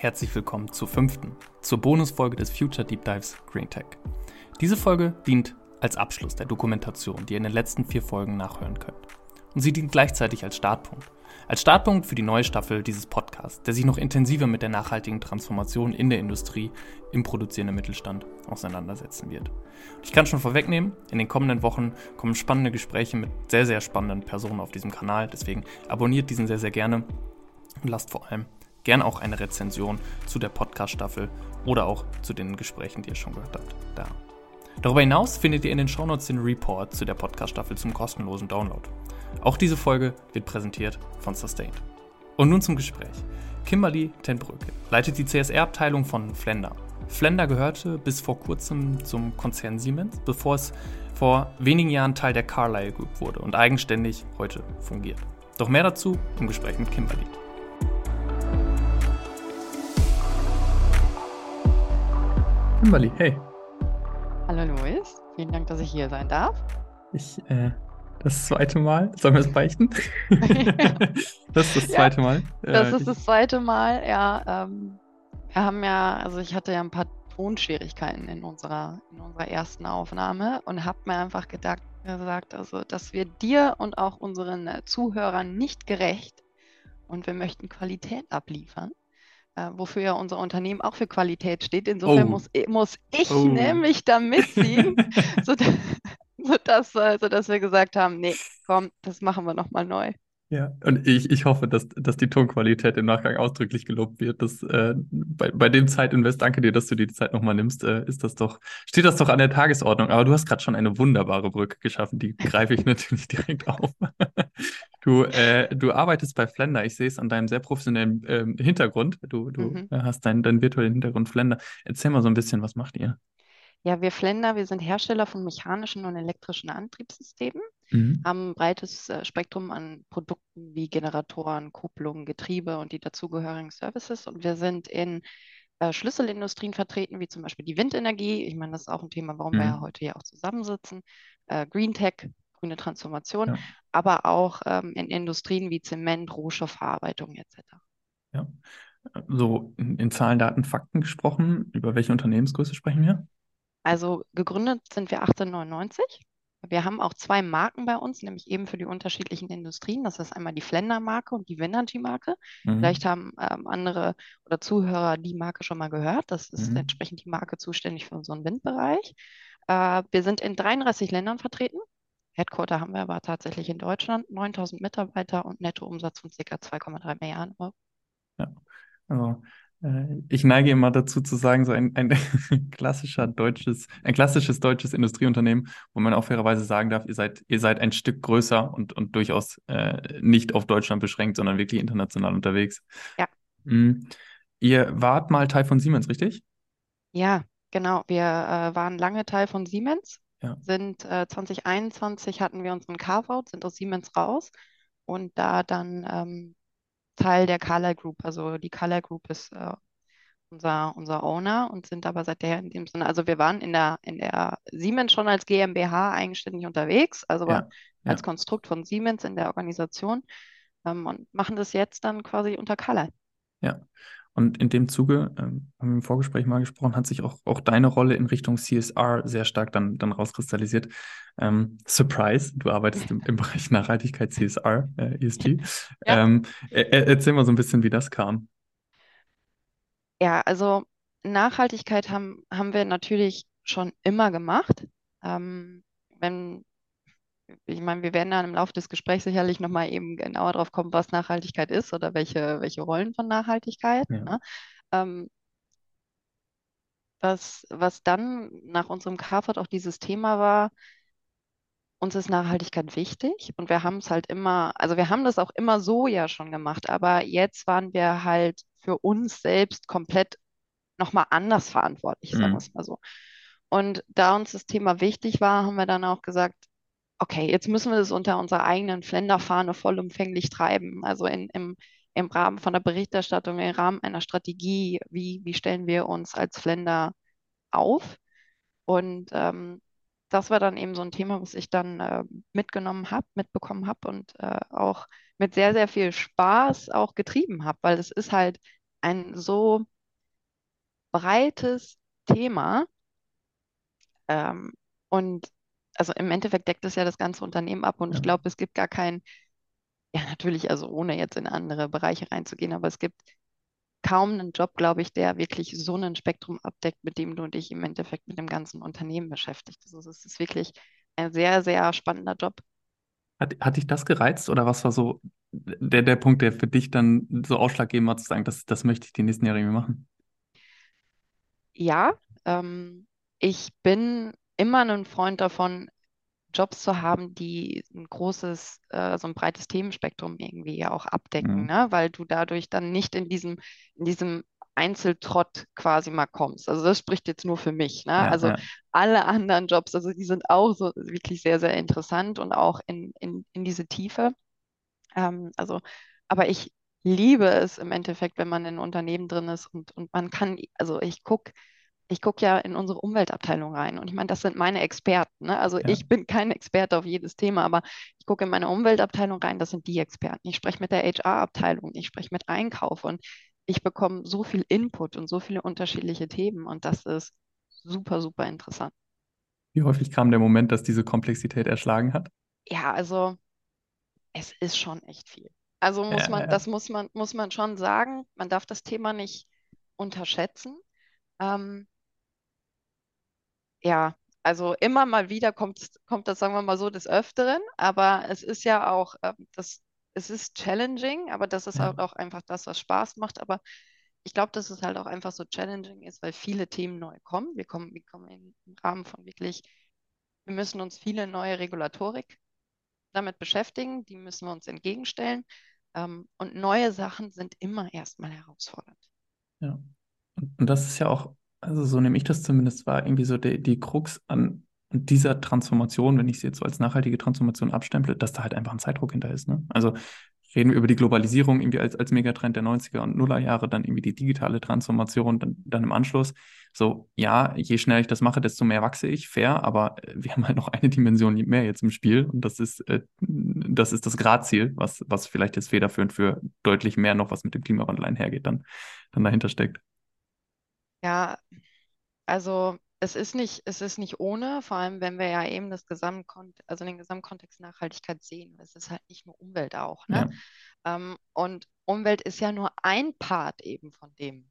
herzlich willkommen zur fünften, zur Bonusfolge des Future Deep Dives Green Tech. Diese Folge dient als Abschluss der Dokumentation, die ihr in den letzten vier Folgen nachhören könnt. Und sie dient gleichzeitig als Startpunkt. Als Startpunkt für die neue Staffel dieses Podcasts, der sich noch intensiver mit der nachhaltigen Transformation in der Industrie im produzierenden Mittelstand auseinandersetzen wird. Und ich kann schon vorwegnehmen, in den kommenden Wochen kommen spannende Gespräche mit sehr, sehr spannenden Personen auf diesem Kanal. Deswegen abonniert diesen sehr, sehr gerne und lasst vor allem gern auch eine Rezension zu der Podcast-Staffel oder auch zu den Gesprächen, die ihr schon gehört habt, da. Darüber hinaus findet ihr in den Shownotes den Report zu der Podcast-Staffel zum kostenlosen Download. Auch diese Folge wird präsentiert von Sustained. Und nun zum Gespräch. Kimberly Tenbrücke leitet die CSR-Abteilung von Flender. Flender gehörte bis vor kurzem zum Konzern Siemens, bevor es vor wenigen Jahren Teil der Carlyle Group wurde und eigenständig heute fungiert. Doch mehr dazu im Gespräch mit Kimberly. Kimberly, hey. Hallo Luis, vielen Dank, dass ich hier sein darf. Ich, äh, das zweite Mal, sollen wir es beichten? das ist das zweite ja, Mal. Das äh, ist das zweite Mal, ja. Ähm, wir haben ja, also ich hatte ja ein paar Tonschwierigkeiten in unserer, in unserer ersten Aufnahme und habe mir einfach gedacht, gesagt, also dass wir dir und auch unseren Zuhörern nicht gerecht und wir möchten Qualität abliefern wofür ja unser Unternehmen auch für Qualität steht. Insofern oh. muss, muss ich oh. nämlich da mitziehen, sodass, sodass, äh, sodass wir gesagt haben, nee, komm, das machen wir nochmal neu. Ja, und ich, ich hoffe, dass, dass die Tonqualität im Nachgang ausdrücklich gelobt wird. Dass, äh, bei, bei dem Zeitinvest, danke dir, dass du dir die Zeit nochmal nimmst, äh, ist das doch, steht das doch an der Tagesordnung. Aber du hast gerade schon eine wunderbare Brücke geschaffen, die greife ich natürlich direkt auf. du, äh, du arbeitest bei Flender, ich sehe es an deinem sehr professionellen ähm, Hintergrund. Du, du mhm. hast deinen, deinen virtuellen Hintergrund Flender. Erzähl mal so ein bisschen, was macht ihr? Ja, wir Flender, wir sind Hersteller von mechanischen und elektrischen Antriebssystemen, mhm. haben ein breites äh, Spektrum an Produkten wie Generatoren, Kupplungen, Getriebe und die dazugehörigen Services. Und wir sind in äh, Schlüsselindustrien vertreten, wie zum Beispiel die Windenergie. Ich meine, das ist auch ein Thema, warum mhm. wir ja heute hier auch zusammensitzen. Äh, Green Tech, grüne Transformation, ja. aber auch ähm, in Industrien wie Zement, Rohstoffverarbeitung etc. Ja. So in, in Zahlen, Daten, Fakten gesprochen, über welche Unternehmensgröße sprechen wir? Also gegründet sind wir 1899. Wir haben auch zwei Marken bei uns, nämlich eben für die unterschiedlichen Industrien. Das ist einmal die Flender-Marke und die Winergy-Marke. Mhm. Vielleicht haben ähm, andere oder Zuhörer die Marke schon mal gehört. Das ist mhm. entsprechend die Marke zuständig für unseren Windbereich. Äh, wir sind in 33 Ländern vertreten. Headquarter haben wir aber tatsächlich in Deutschland, 9000 Mitarbeiter und Nettoumsatz von ca. 2,3 Milliarden Euro. Ja, also ich neige immer dazu zu sagen, so ein, ein klassischer deutsches, ein klassisches deutsches Industrieunternehmen, wo man auch fairerweise sagen darf, ihr seid, ihr seid ein Stück größer und, und durchaus äh, nicht auf Deutschland beschränkt, sondern wirklich international unterwegs. Ja. Mhm. Ihr wart mal Teil von Siemens, richtig? Ja, genau. Wir äh, waren lange Teil von Siemens. Ja. Sind äh, 2021 hatten wir unseren Carve-out, sind aus Siemens raus und da dann ähm, Teil der Carlyle Group. Also die Carlyle Group ist äh, unser, unser Owner und sind aber seither in dem Sinne, also wir waren in der, in der Siemens schon als GmbH eigenständig unterwegs, also ja, als ja. Konstrukt von Siemens in der Organisation ähm, und machen das jetzt dann quasi unter Carlyle. Ja, und in dem Zuge, ähm, haben wir im Vorgespräch mal gesprochen, hat sich auch, auch deine Rolle in Richtung CSR sehr stark dann, dann rauskristallisiert. Ähm, Surprise, du arbeitest im, im Bereich Nachhaltigkeit CSR, äh, ESG. Ja. Ähm, er, erzähl mal so ein bisschen, wie das kam. Ja, also Nachhaltigkeit haben, haben wir natürlich schon immer gemacht. Ähm, wenn ich meine, wir werden dann im Laufe des Gesprächs sicherlich nochmal eben genauer drauf kommen, was Nachhaltigkeit ist oder welche, welche Rollen von Nachhaltigkeit. Ja. Ne? Ähm, was, was dann nach unserem CARFOD auch dieses Thema war, uns ist Nachhaltigkeit wichtig und wir haben es halt immer, also wir haben das auch immer so ja schon gemacht, aber jetzt waren wir halt für uns selbst komplett nochmal anders verantwortlich, sagen wir mhm. es mal so. Und da uns das Thema wichtig war, haben wir dann auch gesagt, okay, jetzt müssen wir das unter unserer eigenen Flender-Fahne vollumfänglich treiben. Also in, im, im Rahmen von der Berichterstattung, im Rahmen einer Strategie, wie, wie stellen wir uns als Flender auf? Und ähm, das war dann eben so ein Thema, was ich dann äh, mitgenommen habe, mitbekommen habe und äh, auch mit sehr, sehr viel Spaß auch getrieben habe, weil es ist halt ein so breites Thema. Ähm, und also im Endeffekt deckt es ja das ganze Unternehmen ab. Und ich Ja. glaube, es gibt gar kein, ja natürlich, also ohne jetzt in andere Bereiche reinzugehen, aber es gibt kaum einen Job, glaube ich, der wirklich so ein Spektrum abdeckt, mit dem du dich im Endeffekt mit dem ganzen Unternehmen beschäftigst. Also es ist wirklich ein sehr, sehr spannender Job. Hat, hat dich das gereizt oder was war so der, der Punkt, der für dich dann so ausschlaggebend war, zu sagen, das, das möchte ich die nächsten Jahre irgendwie machen? Ja, ähm, ich bin immer ein Freund davon, Jobs zu haben, die ein großes, äh, so ein breites Themenspektrum irgendwie ja auch abdecken, Mhm. ne? Weil du dadurch dann nicht in diesem, in diesem Einzeltrott quasi mal kommst. Also das spricht jetzt nur für mich, ne? Ja, Also ja, alle anderen Jobs, also die sind auch so wirklich sehr, sehr interessant und auch in, in, in diese Tiefe. Ähm, also, aber ich liebe es im Endeffekt, wenn man in Unternehmen drin ist und, und man kann, also ich gucke ich gucke ja in unsere Umweltabteilung rein und ich meine, das sind meine Experten. Ne? Also ja. ich bin kein Experte auf jedes Thema, aber ich gucke in meine Umweltabteilung rein, das sind die Experten. Ich spreche mit der HR-Abteilung, ich spreche mit Einkauf und ich bekomme so viel Input und so viele unterschiedliche Themen und das ist super, super interessant. Wie häufig kam der Moment, dass diese Komplexität erschlagen hat? Ja, also es ist schon echt viel. Also muss Ja, man, ja, das muss man, muss man schon sagen, man darf das Thema nicht unterschätzen. Ähm, Ja, also immer mal wieder kommt, kommt das, sagen wir mal so, des Öfteren, aber es ist ja auch, ähm, das, es ist challenging, aber das ist ja, halt auch einfach das, was Spaß macht. Aber ich glaube, dass es halt auch einfach so challenging ist, weil viele Themen neu kommen. Wir kommen, wir kommen im Rahmen von wirklich, wir müssen uns viele neue Regulatorik damit beschäftigen, die müssen wir uns entgegenstellen. Ähm, und neue Sachen sind immer erstmal herausfordernd. ja. Und das ist ja auch, also so nehme ich das zumindest wahr, irgendwie so die, die Krux an dieser Transformation, wenn ich sie jetzt so als nachhaltige Transformation abstemple, dass da halt einfach ein Zeitdruck hinter ist. Ne? Also reden wir über die Globalisierung irgendwie als, als Megatrend der 90er und Nuller Jahre, dann irgendwie die digitale Transformation, dann, dann im Anschluss. So, ja, je schneller ich das mache, desto mehr wachse ich, fair, aber äh, wir haben halt noch eine Dimension mehr jetzt im Spiel und das ist, äh, das ist das Gradziel, was, was vielleicht jetzt federführend für deutlich mehr noch, was mit dem Klimawandel einhergeht, dann, dann dahinter steckt. Ja, Also es ist nicht, es ist nicht ohne, vor allem wenn wir ja eben das Gesamtkont also den Gesamtkontext Nachhaltigkeit sehen. Es ist halt nicht nur Umwelt auch, ne? Ja, Ähm, und Umwelt ist ja nur ein Part eben von dem.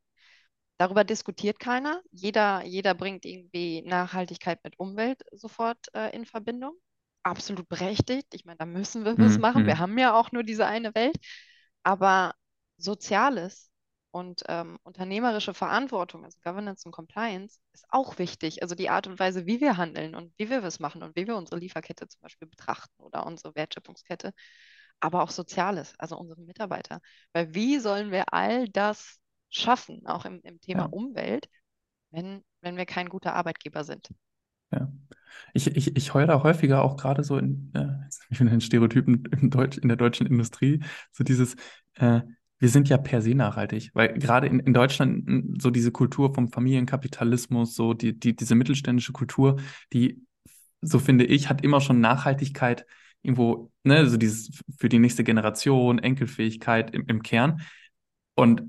Darüber diskutiert keiner. Jeder, jeder bringt irgendwie Nachhaltigkeit mit Umwelt sofort äh, in Verbindung. Absolut berechtigt. Ich meine, da müssen wir was mhm, machen. Wir mhm. haben ja auch nur diese eine Welt. Aber Soziales und ähm, unternehmerische Verantwortung, also Governance und Compliance, ist auch wichtig. Also die Art und Weise, wie wir handeln und wie wir es machen und wie wir unsere Lieferkette zum Beispiel betrachten oder unsere Wertschöpfungskette, aber auch Soziales, also unsere Mitarbeiter. Weil wie sollen wir all das schaffen, auch im, im Thema Ja, Umwelt, wenn, wenn wir kein guter Arbeitgeber sind? ja. Ich, ich, ich höre da häufiger auch gerade so in, äh, in Stereotypen im Deutsch, in der deutschen Industrie, so dieses, äh, wir sind ja per se nachhaltig, weil gerade in, in Deutschland so diese Kultur vom Familienkapitalismus, so die, die, diese mittelständische Kultur, die, so finde ich, hat immer schon Nachhaltigkeit irgendwo, ne, so dieses für die nächste Generation, Enkelfähigkeit im, im Kern. Und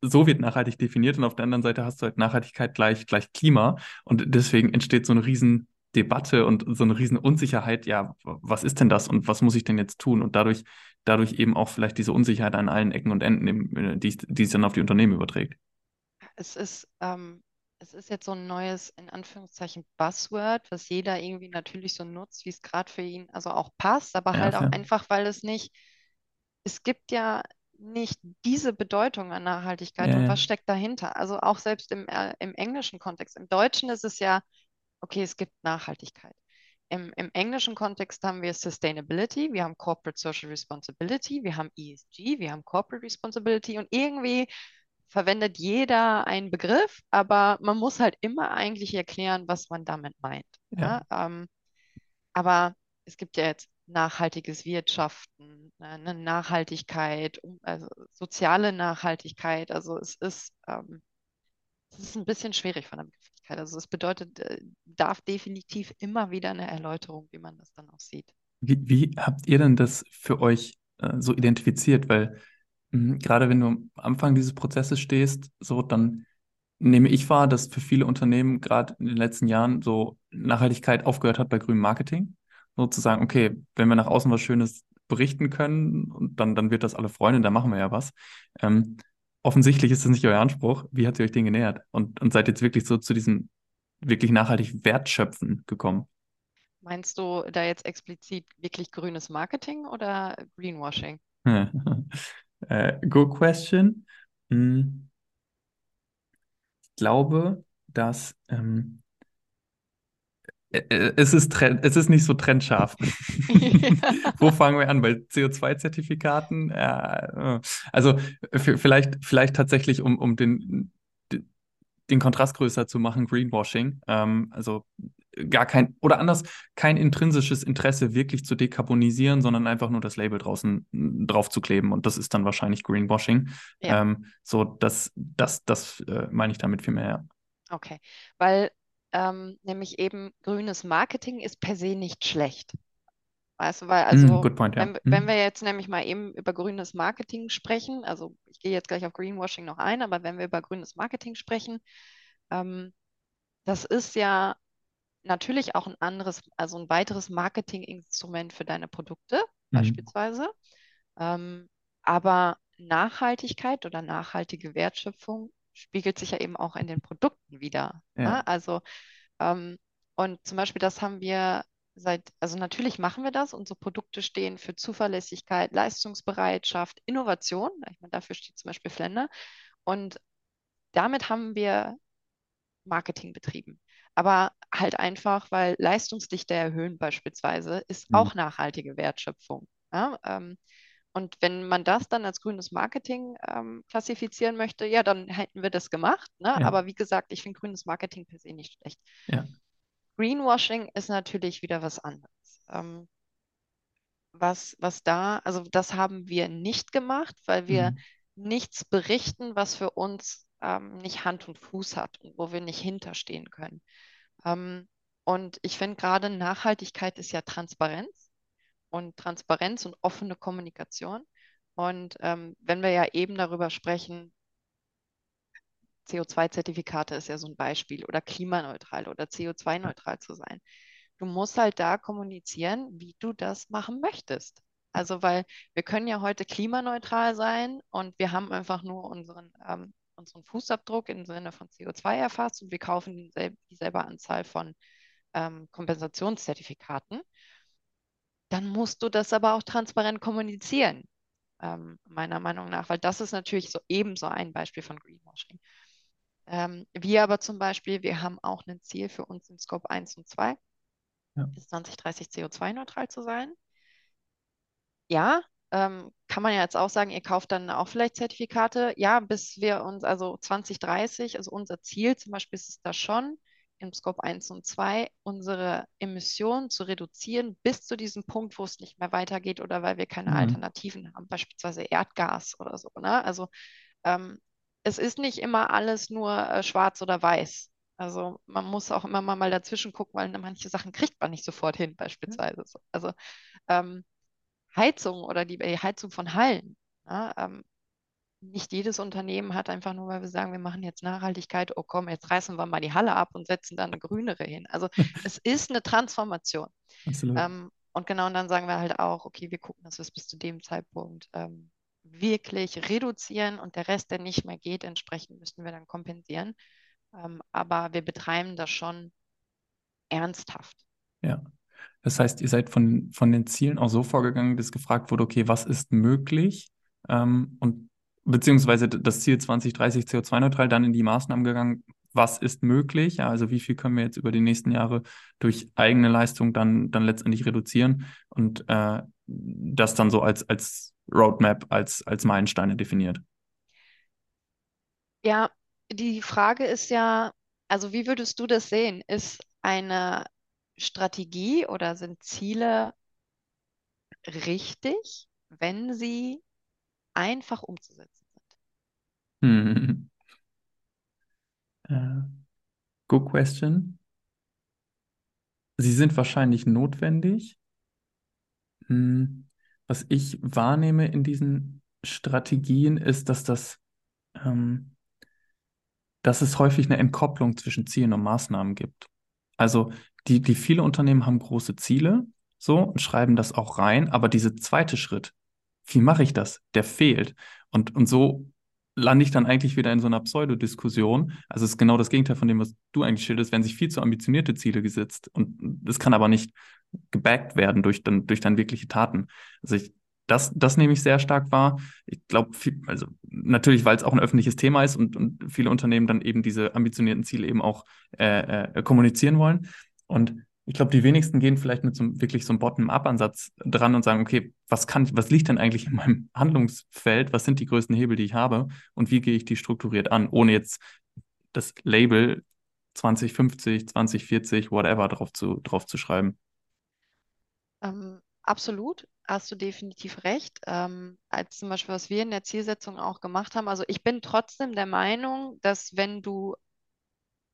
so wird nachhaltig definiert und auf der anderen Seite hast du halt Nachhaltigkeit gleich, gleich Klima. Und deswegen entsteht so eine riesen Debatte und so eine riesen Unsicherheit. Ja, was ist denn das und was muss ich denn jetzt tun? Und dadurch, dadurch eben auch vielleicht diese Unsicherheit an allen Ecken und Enden, im- die, die es dann auf die Unternehmen überträgt. Es ist, ähm, es ist jetzt so ein neues, in Anführungszeichen, Buzzword, was jeder irgendwie natürlich so nutzt, wie es gerade für ihn also auch passt, aber Ja, halt auch fair. einfach, weil es nicht, es gibt ja nicht diese Bedeutung an Nachhaltigkeit Ja, und was steckt dahinter. Also auch selbst im, äh, im englischen Kontext. Im Deutschen ist es ja, okay, es gibt Nachhaltigkeit. Im, Im englischen Kontext haben wir Sustainability, wir haben Corporate Social Responsibility, wir haben ESG, wir haben Corporate Responsibility und irgendwie verwendet jeder einen Begriff, aber man muss halt immer eigentlich erklären, was man damit meint. ja. Ja? Ähm, aber es gibt ja jetzt nachhaltiges Wirtschaften, ne, eine Nachhaltigkeit, um- also soziale Nachhaltigkeit. Also es ist, ähm, es ist ein bisschen schwierig von der Begrifflichkeit. Also es bedeutet, äh, darf definitiv immer wieder eine Erläuterung, wie man das dann auch sieht. Wie, wie habt ihr denn das für euch äh, so identifiziert? Weil Mhm, Gerade wenn du am Anfang dieses Prozesses stehst, so dann nehme ich wahr, dass für viele Unternehmen gerade in den letzten Jahren so Nachhaltigkeit aufgehört hat bei grünem Marketing. Sozusagen, okay, wenn wir nach außen was Schönes berichten können, dann, dann wird das alle freuen und dann machen wir ja was. Ähm, offensichtlich ist das nicht euer Anspruch. Wie habt ihr euch den genähert? Und, und seid jetzt wirklich so zu diesem wirklich nachhaltig Wertschöpfen gekommen? Meinst du da jetzt explizit wirklich grünes Marketing oder Greenwashing? Äh, good question. Hm, Ich glaube, dass ähm, äh, äh, es ist, trend, es ist nicht so trendscharf. Wo fangen wir an? Bei CO2-Zertifikaten? Äh, äh, also f- vielleicht, vielleicht tatsächlich, um, um den, den Kontrast größer zu machen, Greenwashing. Ähm, also gar kein, oder anders, kein intrinsisches Interesse wirklich zu dekarbonisieren, sondern einfach nur das Label draußen drauf zu kleben. Und das ist dann wahrscheinlich Greenwashing. Ja, Ähm, so, das, das, das äh, meine ich damit viel mehr. okay. Weil ähm, nämlich eben grünes Marketing ist per se nicht schlecht. Weißt du, weil Mm, also, good point, ja. wenn, wenn wir Mm, jetzt nämlich mal eben über grünes Marketing sprechen, also ich gehe jetzt gleich auf Greenwashing noch ein, aber wenn wir über grünes Marketing sprechen, ähm, das ist ja natürlich auch ein anderes, also ein weiteres Marketinginstrument für deine Produkte mm, beispielsweise. Ähm, aber Nachhaltigkeit oder nachhaltige Wertschöpfung spiegelt sich ja eben auch in den Produkten wieder. ja. Ne? Also, ähm, und zum Beispiel, das haben wir seit, also natürlich machen wir das. Unsere Produkte stehen für Zuverlässigkeit, Leistungsbereitschaft, Innovation. Ich meine, dafür steht zum Beispiel Flender. Und damit haben wir Marketing betrieben. Aber halt einfach, weil Leistungsdichte erhöhen beispielsweise ist Mm, auch nachhaltige Wertschöpfung. Ja? Ähm, und wenn man das dann als grünes Marketing ähm, klassifizieren möchte, ja, dann hätten wir das gemacht. Ne? ja, Aber wie gesagt, ich finde grünes Marketing per se nicht schlecht. ja. Greenwashing ist natürlich wieder was anderes. Ähm, was, was da, also das haben wir nicht gemacht, weil wir Mm, nichts berichten, was für uns ähm, nicht Hand und Fuß hat und wo wir nicht hinterstehen können. Ähm, und ich finde gerade Nachhaltigkeit ist ja Transparenz und Transparenz und offene Kommunikation. Und ähm, wenn wir ja eben darüber sprechen, CO2-Zertifikate ist ja so ein Beispiel oder klimaneutral oder CO2-neutral zu sein. Du musst halt da kommunizieren, wie du das machen möchtest. Also, weil wir können ja heute klimaneutral sein und wir haben einfach nur unseren, ähm, unseren Fußabdruck im Sinne von CO2 erfasst und wir kaufen dieselbe, Anzahl von ähm, Kompensationszertifikaten. Dann musst du das aber auch transparent kommunizieren, ähm, meiner Meinung nach, weil das ist natürlich so ebenso ein Beispiel von Greenwashing. Ähm, wir aber zum Beispiel, wir haben auch ein Ziel für uns in Scope 1 und 2, ja. bis 2030 CO2-neutral zu sein. Ja, ähm, kann man ja jetzt auch sagen, ihr kauft dann auch vielleicht Zertifikate. Ja, bis wir uns, also 2030, also unser Ziel zum Beispiel ist es da schon, im Scope 1 und 2 unsere Emissionen zu reduzieren bis zu diesem Punkt, wo es nicht mehr weitergeht oder weil wir keine Mm, Alternativen haben, beispielsweise Erdgas oder so. Ne? Also ähm, es ist nicht immer alles nur äh, schwarz oder weiß. Also man muss auch immer mal, dazwischen gucken, weil manche Sachen kriegt man nicht sofort hin, beispielsweise. So. Also ähm, Heizung oder die äh, Heizung von Hallen. Ja, ähm, nicht jedes Unternehmen hat einfach nur, weil wir sagen, wir machen jetzt Nachhaltigkeit, oh komm, jetzt reißen wir mal die Halle ab und setzen da eine grünere hin. Also es ist eine Transformation. Ähm, und genau, und dann sagen wir halt auch, okay, wir gucken, dass wir es bis zu dem Zeitpunkt ähm, wirklich reduzieren und der Rest, der nicht mehr geht, entsprechend müssen wir dann kompensieren. Ähm, aber wir betreiben das schon ernsthaft. Ja. Das heißt, ihr seid von, von den Zielen auch so vorgegangen, dass gefragt wurde, okay, was ist möglich? Ähm, und beziehungsweise das Ziel 2030 CO2-neutral, dann in die Maßnahmen gegangen, was ist möglich? Ja, also wie viel können wir jetzt über die nächsten Jahre durch eigene Leistung dann, dann letztendlich reduzieren und äh, das dann so als, als Roadmap, als, als Meilensteine definiert. Ja, die Frage ist ja, also wie würdest du das sehen? Ist eine Strategie oder sind Ziele richtig, wenn sie einfach umzusetzen Hm. Äh, good question. Sie sind wahrscheinlich notwendig. Hm, Was ich wahrnehme in diesen Strategien ist, dass das, ähm, dass es häufig eine Entkopplung zwischen Zielen und Maßnahmen gibt. Also die, die viele Unternehmen haben große Ziele so und schreiben das auch rein, aber dieser zweite Schritt, wie mache ich das? Der fehlt. Und, und so lande ich dann eigentlich wieder in so einer Pseudodiskussion. Also es ist genau das Gegenteil von dem, was du eigentlich schilderst, werden sich viel zu ambitionierte Ziele gesetzt und das kann aber nicht gebackt werden durch dann, durch dann wirkliche Taten. Also ich, das, das nehme ich sehr stark wahr. Ich glaube, also natürlich, weil es auch ein öffentliches Thema ist und, und viele Unternehmen dann eben diese ambitionierten Ziele eben auch äh, äh, kommunizieren wollen. Und ich glaube, die wenigsten gehen vielleicht mit so wirklich so einem Bottom-up-Ansatz dran und sagen, okay, was kann, was liegt denn eigentlich in meinem Handlungsfeld? Was sind die größten Hebel, die ich habe? Und wie gehe ich die strukturiert an, ohne jetzt das Label 2050, 2040, whatever drauf zu, drauf zu schreiben? Ähm, absolut, hast du definitiv recht. Ähm, als zum Beispiel, was wir in der Zielsetzung auch gemacht haben. Also ich bin trotzdem der Meinung, dass wenn du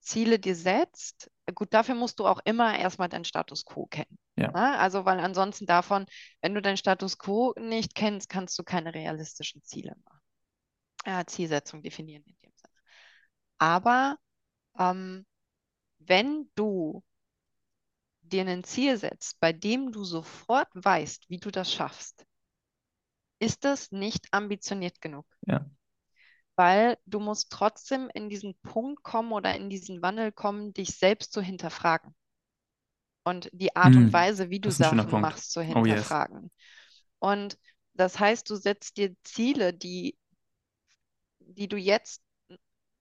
Ziele dir setzt, gut, dafür musst du auch immer erstmal deinen Status quo kennen. Ja. Ne? Also, weil ansonsten davon, wenn du deinen Status quo nicht kennst, kannst du keine realistischen Ziele machen. Ja, Zielsetzung definieren in dem Sinne. Aber ähm, wenn du dir ein Ziel setzt, bei dem du sofort weißt, wie du das schaffst, ist das nicht ambitioniert genug. Ja weil du musst trotzdem in diesen Punkt kommen oder in diesen Wandel kommen, dich selbst zu hinterfragen. Und die Art und Hm, Weise, wie du Sachen machst, zu Oh yes. hinterfragen. Und das heißt, du setzt dir Ziele, die, die du jetzt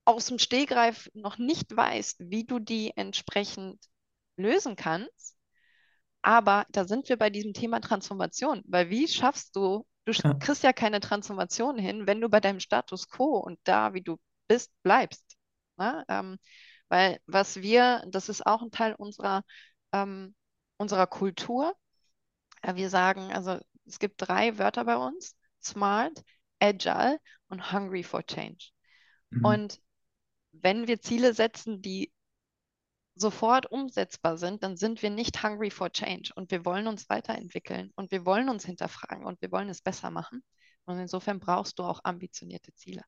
aus dem Stegreif noch nicht weißt, wie du die entsprechend lösen kannst. Aber da sind wir bei diesem Thema Transformation, weil wie schaffst du, du Ja. kriegst ja keine Transformation hin, wenn du bei deinem Status quo und da, wie du bist, bleibst. Ne? Ähm, weil was wir, das ist auch ein Teil unserer, ähm, unserer Kultur. Ja, wir sagen, also es gibt drei Wörter bei uns: Smart, Agile und Hungry for Change. Mhm. Und wenn wir Ziele setzen, die sofort umsetzbar sind, dann sind wir nicht hungry for change und wir wollen uns weiterentwickeln und wir wollen uns hinterfragen und wir wollen es besser machen. Und insofern brauchst du auch ambitionierte Ziele.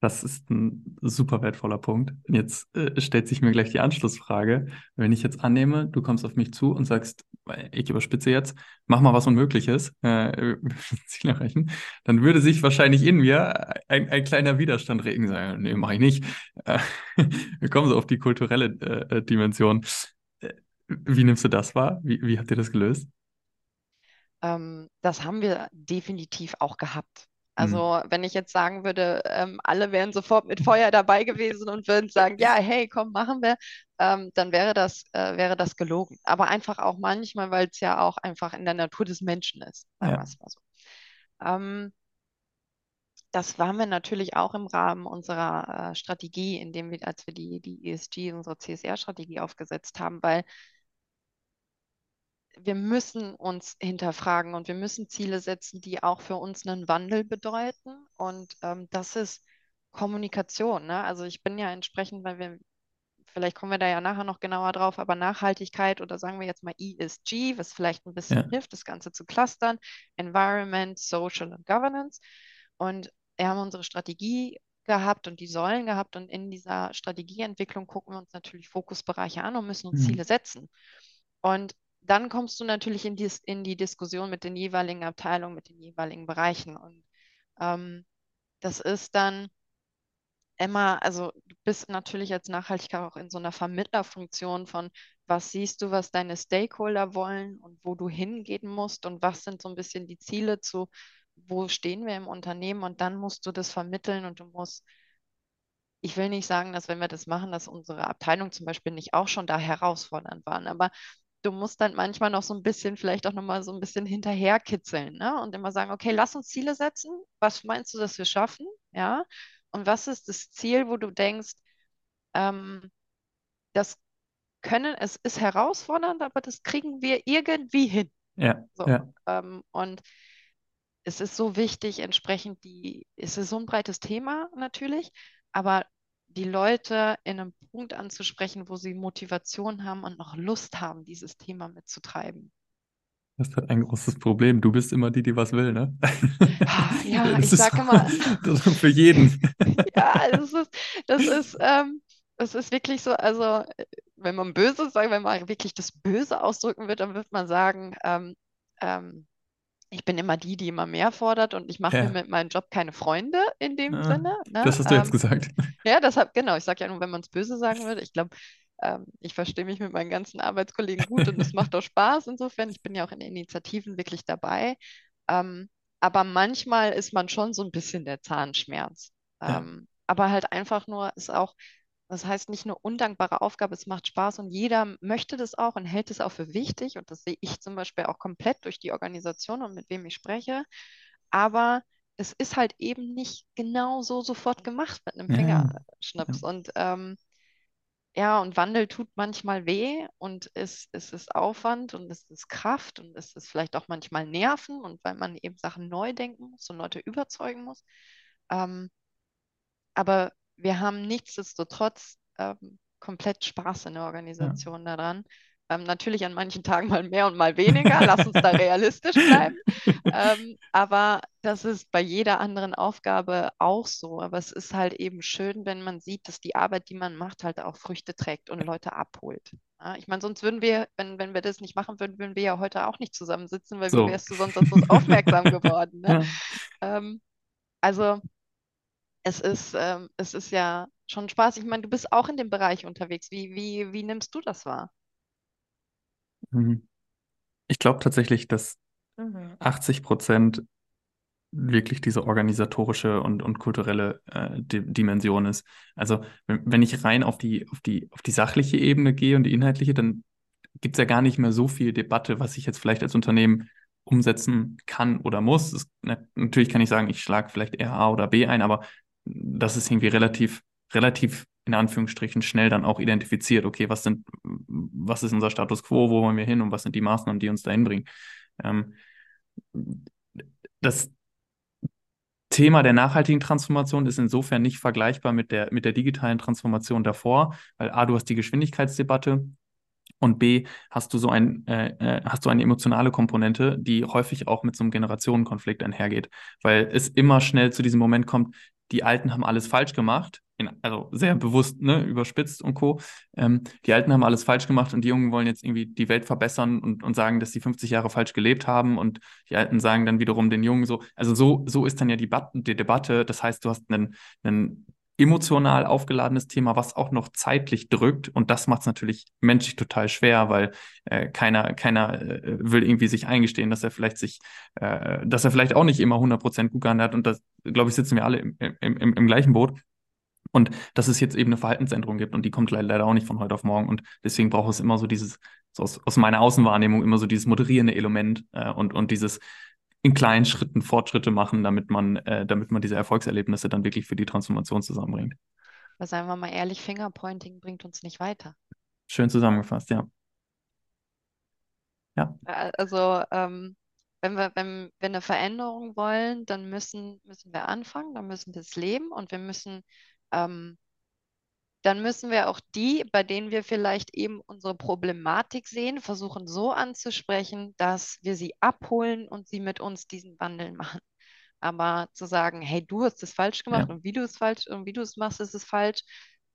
Das ist ein super wertvoller Punkt. Jetzt äh, stellt sich mir gleich die Anschlussfrage. Wenn ich jetzt annehme, du kommst auf mich zu und sagst, ich überspitze jetzt, mach mal was Unmögliches, äh, Ziel erreichen, dann würde sich wahrscheinlich in mir ein, ein kleiner Widerstand regen, sagen, nee, mach ich nicht. Äh, wir kommen so auf die kulturelle äh, äh, Dimension. Äh, Wie nimmst du das wahr? Wie, wie habt ihr das gelöst? Ähm, das haben wir definitiv auch gehabt. Hm. Also wenn ich jetzt sagen würde, ähm, alle wären sofort mit Feuer dabei gewesen und würden sagen, ja, hey, komm, machen wir, ähm, dann wäre das, äh, wäre das gelogen. Aber einfach auch manchmal, weil es ja auch einfach in der Natur des Menschen ist, Ja. so. Ähm, das waren wir natürlich auch im Rahmen unserer äh, Strategie, indem wir, als wir die, die ESG, unsere CSR-Strategie aufgesetzt haben, weil wir müssen uns hinterfragen und wir müssen Ziele setzen, die auch für uns einen Wandel bedeuten. Und ähm, das ist Kommunikation. Ne? Also ich bin ja entsprechend, weil wir, vielleicht kommen wir da ja nachher noch genauer drauf, aber Nachhaltigkeit oder sagen wir jetzt mal ESG, was vielleicht ein bisschen Ja. hilft, das Ganze zu clustern, Environment, Social und Governance. Und wir haben unsere Strategie gehabt und die Säulen gehabt und in dieser Strategieentwicklung gucken wir uns natürlich Fokusbereiche an und müssen uns Hm. Ziele setzen. Und dann kommst du natürlich in die, in die Diskussion mit den jeweiligen Abteilungen, mit den jeweiligen Bereichen. Und ähm, das ist dann immer, also du bist natürlich als Nachhaltigkeit auch in so einer Vermittlerfunktion von, was siehst du, was deine Stakeholder wollen und wo du hingehen musst und was sind so ein bisschen die Ziele zu, wo stehen wir im Unternehmen und dann musst du das vermitteln und du musst ich will nicht sagen, dass wenn wir das machen, dass unsere Abteilung zum Beispiel nicht auch schon da herausfordernd waren, aber du musst dann manchmal noch so ein bisschen, vielleicht auch nochmal so ein bisschen hinterherkitzeln, ne? Und immer sagen, okay, lass uns Ziele setzen. Was meinst du, dass wir schaffen? Ja. Und was ist das Ziel, wo du denkst, ähm, das können, es ist herausfordernd, aber das kriegen wir irgendwie hin. Ja. So. Ja. Ähm, und es ist so wichtig, entsprechend die, es ist so ein breites Thema natürlich, aber die Leute in einem Punkt anzusprechen, wo sie Motivation haben und noch Lust haben, dieses Thema mitzutreiben. Das hat ein großes Problem. Du bist immer die, die was will, ne? Ja, Das ich ist, sage immer, das ist für jeden. ja, das ist, das ist, ähm, das ist wirklich so, also wenn man Böses sagt, wenn man wirklich das Böse ausdrücken wird, dann wird man sagen, ähm, ähm, ich bin immer die, die immer mehr fordert und ich mache mir Ja, mit meinem Job keine Freunde in dem ah, Sinne, ne? das hast du jetzt Ähm, gesagt. ja, deshalb, genau, ich sage ja nur, wenn man es böse sagen würde, ich glaube, ähm, ich verstehe mich mit meinen ganzen Arbeitskollegen gut und es macht auch Spaß insofern. Ich bin ja auch in Initiativen wirklich dabei. Ähm, aber manchmal ist man schon so ein bisschen der Zahnschmerz. Ja, Ähm, aber halt einfach nur ist auch, das heißt nicht nur undankbare Aufgabe, es macht Spaß und jeder möchte das auch und hält es auch für wichtig. Und das sehe ich zum Beispiel auch komplett durch die Organisation und mit wem ich spreche. Aber es ist halt eben nicht genau so sofort gemacht mit einem ja, ja. Fingerschnips. Und ähm, ja, und Wandel tut manchmal weh und es, es ist Aufwand und es ist Kraft und es ist vielleicht auch manchmal Nerven und weil man eben Sachen neu denken muss und Leute überzeugen muss. Ähm, aber wir haben nichtsdestotrotz ähm, komplett Spaß in der ja. Organisation daran. Ähm, natürlich an manchen Tagen mal mehr und mal weniger. Lass uns da realistisch bleiben. Ähm, aber das ist bei jeder anderen Aufgabe auch so. Aber es ist halt eben schön, wenn man sieht, dass die Arbeit, die man macht, halt auch Früchte trägt und Leute abholt. Ja, ich meine, sonst würden wir, wenn, wenn wir das nicht machen würden, würden wir ja heute auch nicht zusammensitzen, weil So. wärst du sonst auf uns aufmerksam geworden, ne? Ja. Ähm, also es ist, ähm, es ist ja schon Spaß. Ich meine, du bist auch in dem Bereich unterwegs. Wie, wie, wie nimmst du das wahr? Mhm. Ich glaube tatsächlich, dass 80 Prozent wirklich diese organisatorische und, und kulturelle äh, Di Dimension ist. Also wenn, wenn ich rein auf die, auf die, auf die sachliche Ebene gehe und die inhaltliche, dann gibt es ja gar nicht mehr so viel Debatte, was ich jetzt vielleicht als Unternehmen umsetzen kann oder muss. Es, na, natürlich kann ich sagen, ich schlage vielleicht eher A oder B ein, aber das ist irgendwie relativ, relativ in Anführungsstrichen schnell dann auch identifiziert. Okay, was sind, was ist unser Status quo, wo wollen wir hin und was sind die Maßnahmen, die uns dahin bringen? Ähm, das Thema der nachhaltigen Transformation ist insofern nicht vergleichbar mit der, mit der digitalen Transformation davor, weil A, du hast die Geschwindigkeitsdebatte und B, hast du so ein, äh, äh, hast du eine emotionale Komponente, die häufig auch mit so einem Generationenkonflikt einhergeht, weil es immer schnell zu diesem Moment kommt, die Alten haben alles falsch gemacht, in, also sehr bewusst, ne, überspitzt und Co. Ähm, die Alten haben alles falsch gemacht und die Jungen wollen jetzt irgendwie die Welt verbessern und, und sagen, dass sie 50 Jahre falsch gelebt haben und die Alten sagen dann wiederum den Jungen so, also so, so ist dann ja die, Bat die Debatte. Das heißt, du hast einen, einen emotional aufgeladenes Thema, was auch noch zeitlich drückt. Und das macht es natürlich menschlich total schwer, weil äh, keiner, keiner äh, will irgendwie sich eingestehen, dass er vielleicht sich, äh, dass er vielleicht auch nicht immer 100% gut gehandelt hat. Und das, glaube ich, sitzen wir alle im, im, im, im gleichen Boot. Und dass es jetzt eben eine Verhaltensänderung gibt und die kommt leider auch nicht von heute auf morgen. Und deswegen braucht es immer so dieses, so aus, aus meiner Außenwahrnehmung, immer so dieses moderierende Element äh, und, und dieses in kleinen Schritten Fortschritte machen, damit man, äh, damit man diese Erfolgserlebnisse dann wirklich für die Transformation zusammenbringt. Weil seien wir mal ehrlich, Fingerpointing bringt uns nicht weiter. Schön zusammengefasst, ja. Ja, Äh, Also, ähm, wenn wir, wenn wir eine Veränderung wollen, dann müssen, müssen wir anfangen, dann müssen wir es leben und wir müssen ähm, dann müssen wir auch die, bei denen wir vielleicht eben unsere Problematik sehen, versuchen so anzusprechen, dass wir sie abholen und sie mit uns diesen Wandel machen. Aber zu sagen, hey, du hast es falsch gemacht ja, und wie du es falsch und wie du es machst, ist es falsch,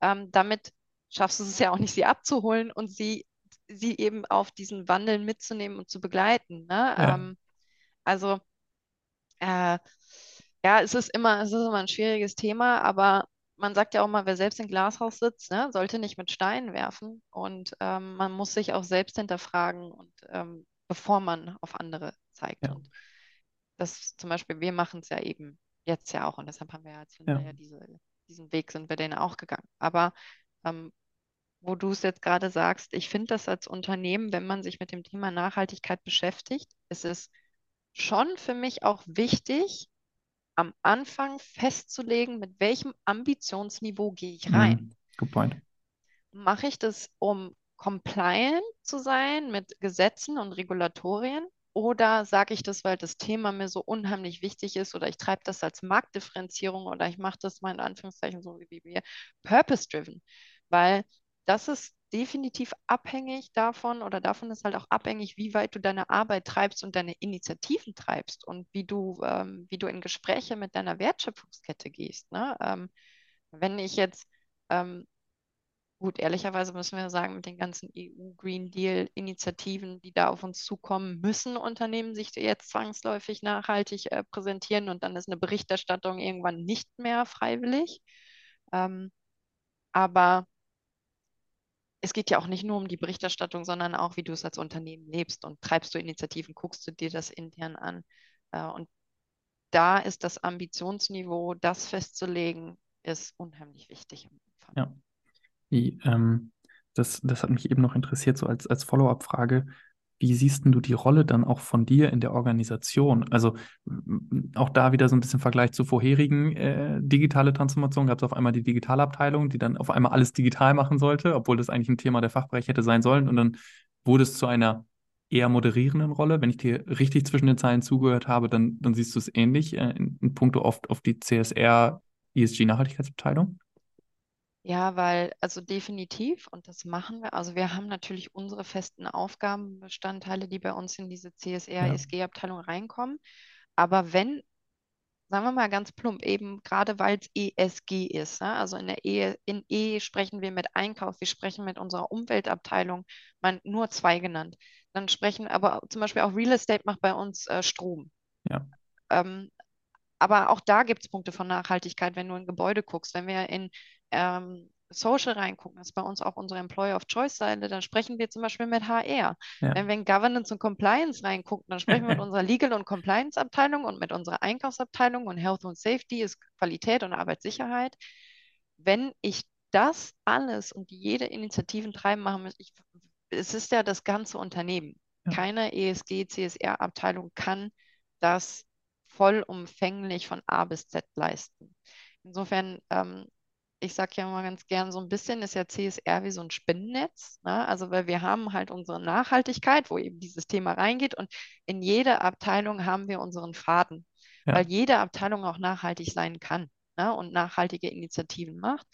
ähm, damit schaffst du es ja auch nicht, sie abzuholen und sie, sie eben auf diesen Wandel mitzunehmen und zu begleiten. Ne? ja, Ähm, also äh, ja, es ist immer, es ist immer ein schwieriges Thema, aber man sagt ja auch mal, wer selbst im Glashaus sitzt, ne, sollte nicht mit Steinen werfen. Und ähm, man muss sich auch selbst hinterfragen und ähm, bevor man auf andere zeigt. ja, Und das zum Beispiel, wir machen es ja eben jetzt ja auch und deshalb haben wir ja als ja, ja diese, diesen Weg sind wir den auch gegangen. Aber ähm, wo du es jetzt gerade sagst, ich finde das als Unternehmen, wenn man sich mit dem Thema Nachhaltigkeit beschäftigt, ist es schon für mich auch wichtig, am Anfang festzulegen, mit welchem Ambitionsniveau gehe ich rein. mhm. Good point. Mache ich das, um compliant zu sein mit Gesetzen und Regulatorien? Oder sage ich das, weil das Thema mir so unheimlich wichtig ist oder ich treibe das als Marktdifferenzierung oder ich mache das mal in Anführungszeichen so wie wir, purpose-driven? Weil das ist definitiv abhängig davon oder davon ist halt auch abhängig, wie weit du deine Arbeit treibst und deine Initiativen treibst und wie du, ähm, wie du in Gespräche mit deiner Wertschöpfungskette gehst. Ne? Ähm, wenn ich jetzt ähm, Gut, ehrlicherweise müssen wir sagen, mit den ganzen EU-Green Deal-Initiativen, die da auf uns zukommen, müssen Unternehmen sich jetzt zwangsläufig nachhaltig äh, präsentieren und dann ist eine Berichterstattung irgendwann nicht mehr freiwillig. Ähm, aber es geht ja auch nicht nur um die Berichterstattung, sondern auch, wie du es als Unternehmen lebst und treibst du Initiativen, guckst du dir das intern an. Äh, und da ist das Ambitionsniveau, das festzulegen, ist unheimlich wichtig. Ja. Die, ähm, das, das hat mich eben noch interessiert, so als, als Follow-up-Frage. Wie siehst du die Rolle dann auch von dir in der Organisation? Also auch da wieder so ein bisschen Vergleich zu vorherigen äh, digitale Transformationen. Gab es auf einmal die Digitalabteilung, die dann auf einmal alles digital machen sollte, obwohl das eigentlich ein Thema der Fachbereich hätte sein sollen. Und dann wurde es zu einer eher moderierenden Rolle. Wenn ich dir richtig zwischen den Zeilen zugehört habe, dann, dann siehst du es ähnlich äh, in, in puncto oft auf die CSR ESG-Nachhaltigkeitsabteilung. Ja, weil, also definitiv, und das machen wir. Also wir haben natürlich unsere festen Aufgabenbestandteile, die bei uns in diese CSR-ESG-Abteilung reinkommen. Aber wenn, sagen wir mal ganz plump, eben gerade weil es ESG ist, ne? also in der E, in E sprechen wir mit Einkauf, wir sprechen mit unserer Umweltabteilung, man nur zwei genannt. Dann sprechen aber zum Beispiel auch Real Estate macht bei uns äh, Strom. Ja. Ähm, aber auch da gibt es Punkte von Nachhaltigkeit, wenn du in Gebäude guckst. Wenn wir in ähm, Social reingucken, das ist bei uns auch unsere Employer of Choice-Seite, dann sprechen wir zum Beispiel mit HR. Ja. Wenn wir in Governance und Compliance reingucken, dann sprechen wir mit unserer Legal- und Compliance-Abteilung und mit unserer Einkaufsabteilung und Health und Safety ist Qualität und Arbeitssicherheit. Wenn ich das alles und jede Initiativen treiben machen muss, ich, es ist ja das ganze Unternehmen. Ja. Keine ESG, CSR-Abteilung kann das vollumfänglich von A bis Z leisten. Insofern, ähm, ich sage ja immer ganz gern, so ein bisschen ist ja CSR wie so ein Spinnennetz. Ne? Also, weil wir haben halt unsere Nachhaltigkeit, wo eben dieses Thema reingeht und in jeder Abteilung haben wir unseren Faden, ja. weil jede Abteilung auch nachhaltig sein kann ne? und nachhaltige Initiativen macht.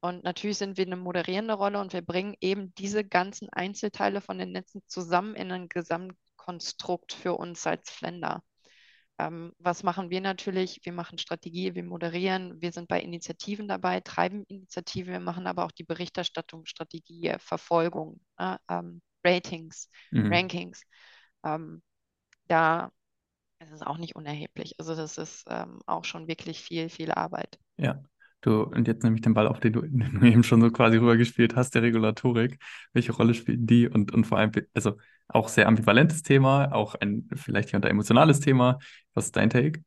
Und natürlich sind wir eine moderierende Rolle und wir bringen eben diese ganzen Einzelteile von den Netzen zusammen in ein Gesamtkonstrukt für uns als Flender. Ähm, was machen wir natürlich? Wir machen Strategie, wir moderieren, wir sind bei Initiativen dabei, treiben Initiativen, wir machen aber auch die Berichterstattung, Strategie, Verfolgung, äh, ähm, Ratings, mhm. Rankings. Ähm, da ist es auch nicht unerheblich. Also das ist ähm, auch schon wirklich viel, viel Arbeit. Ja. Du, und jetzt nehme ich den Ball auf, den du, den du eben schon so quasi rübergespielt hast, der Regulatorik. Welche Rolle spielen die? Und, und vor allem, also auch sehr ambivalentes Thema, auch ein vielleicht hier unter emotionales Thema. Was ist dein Take?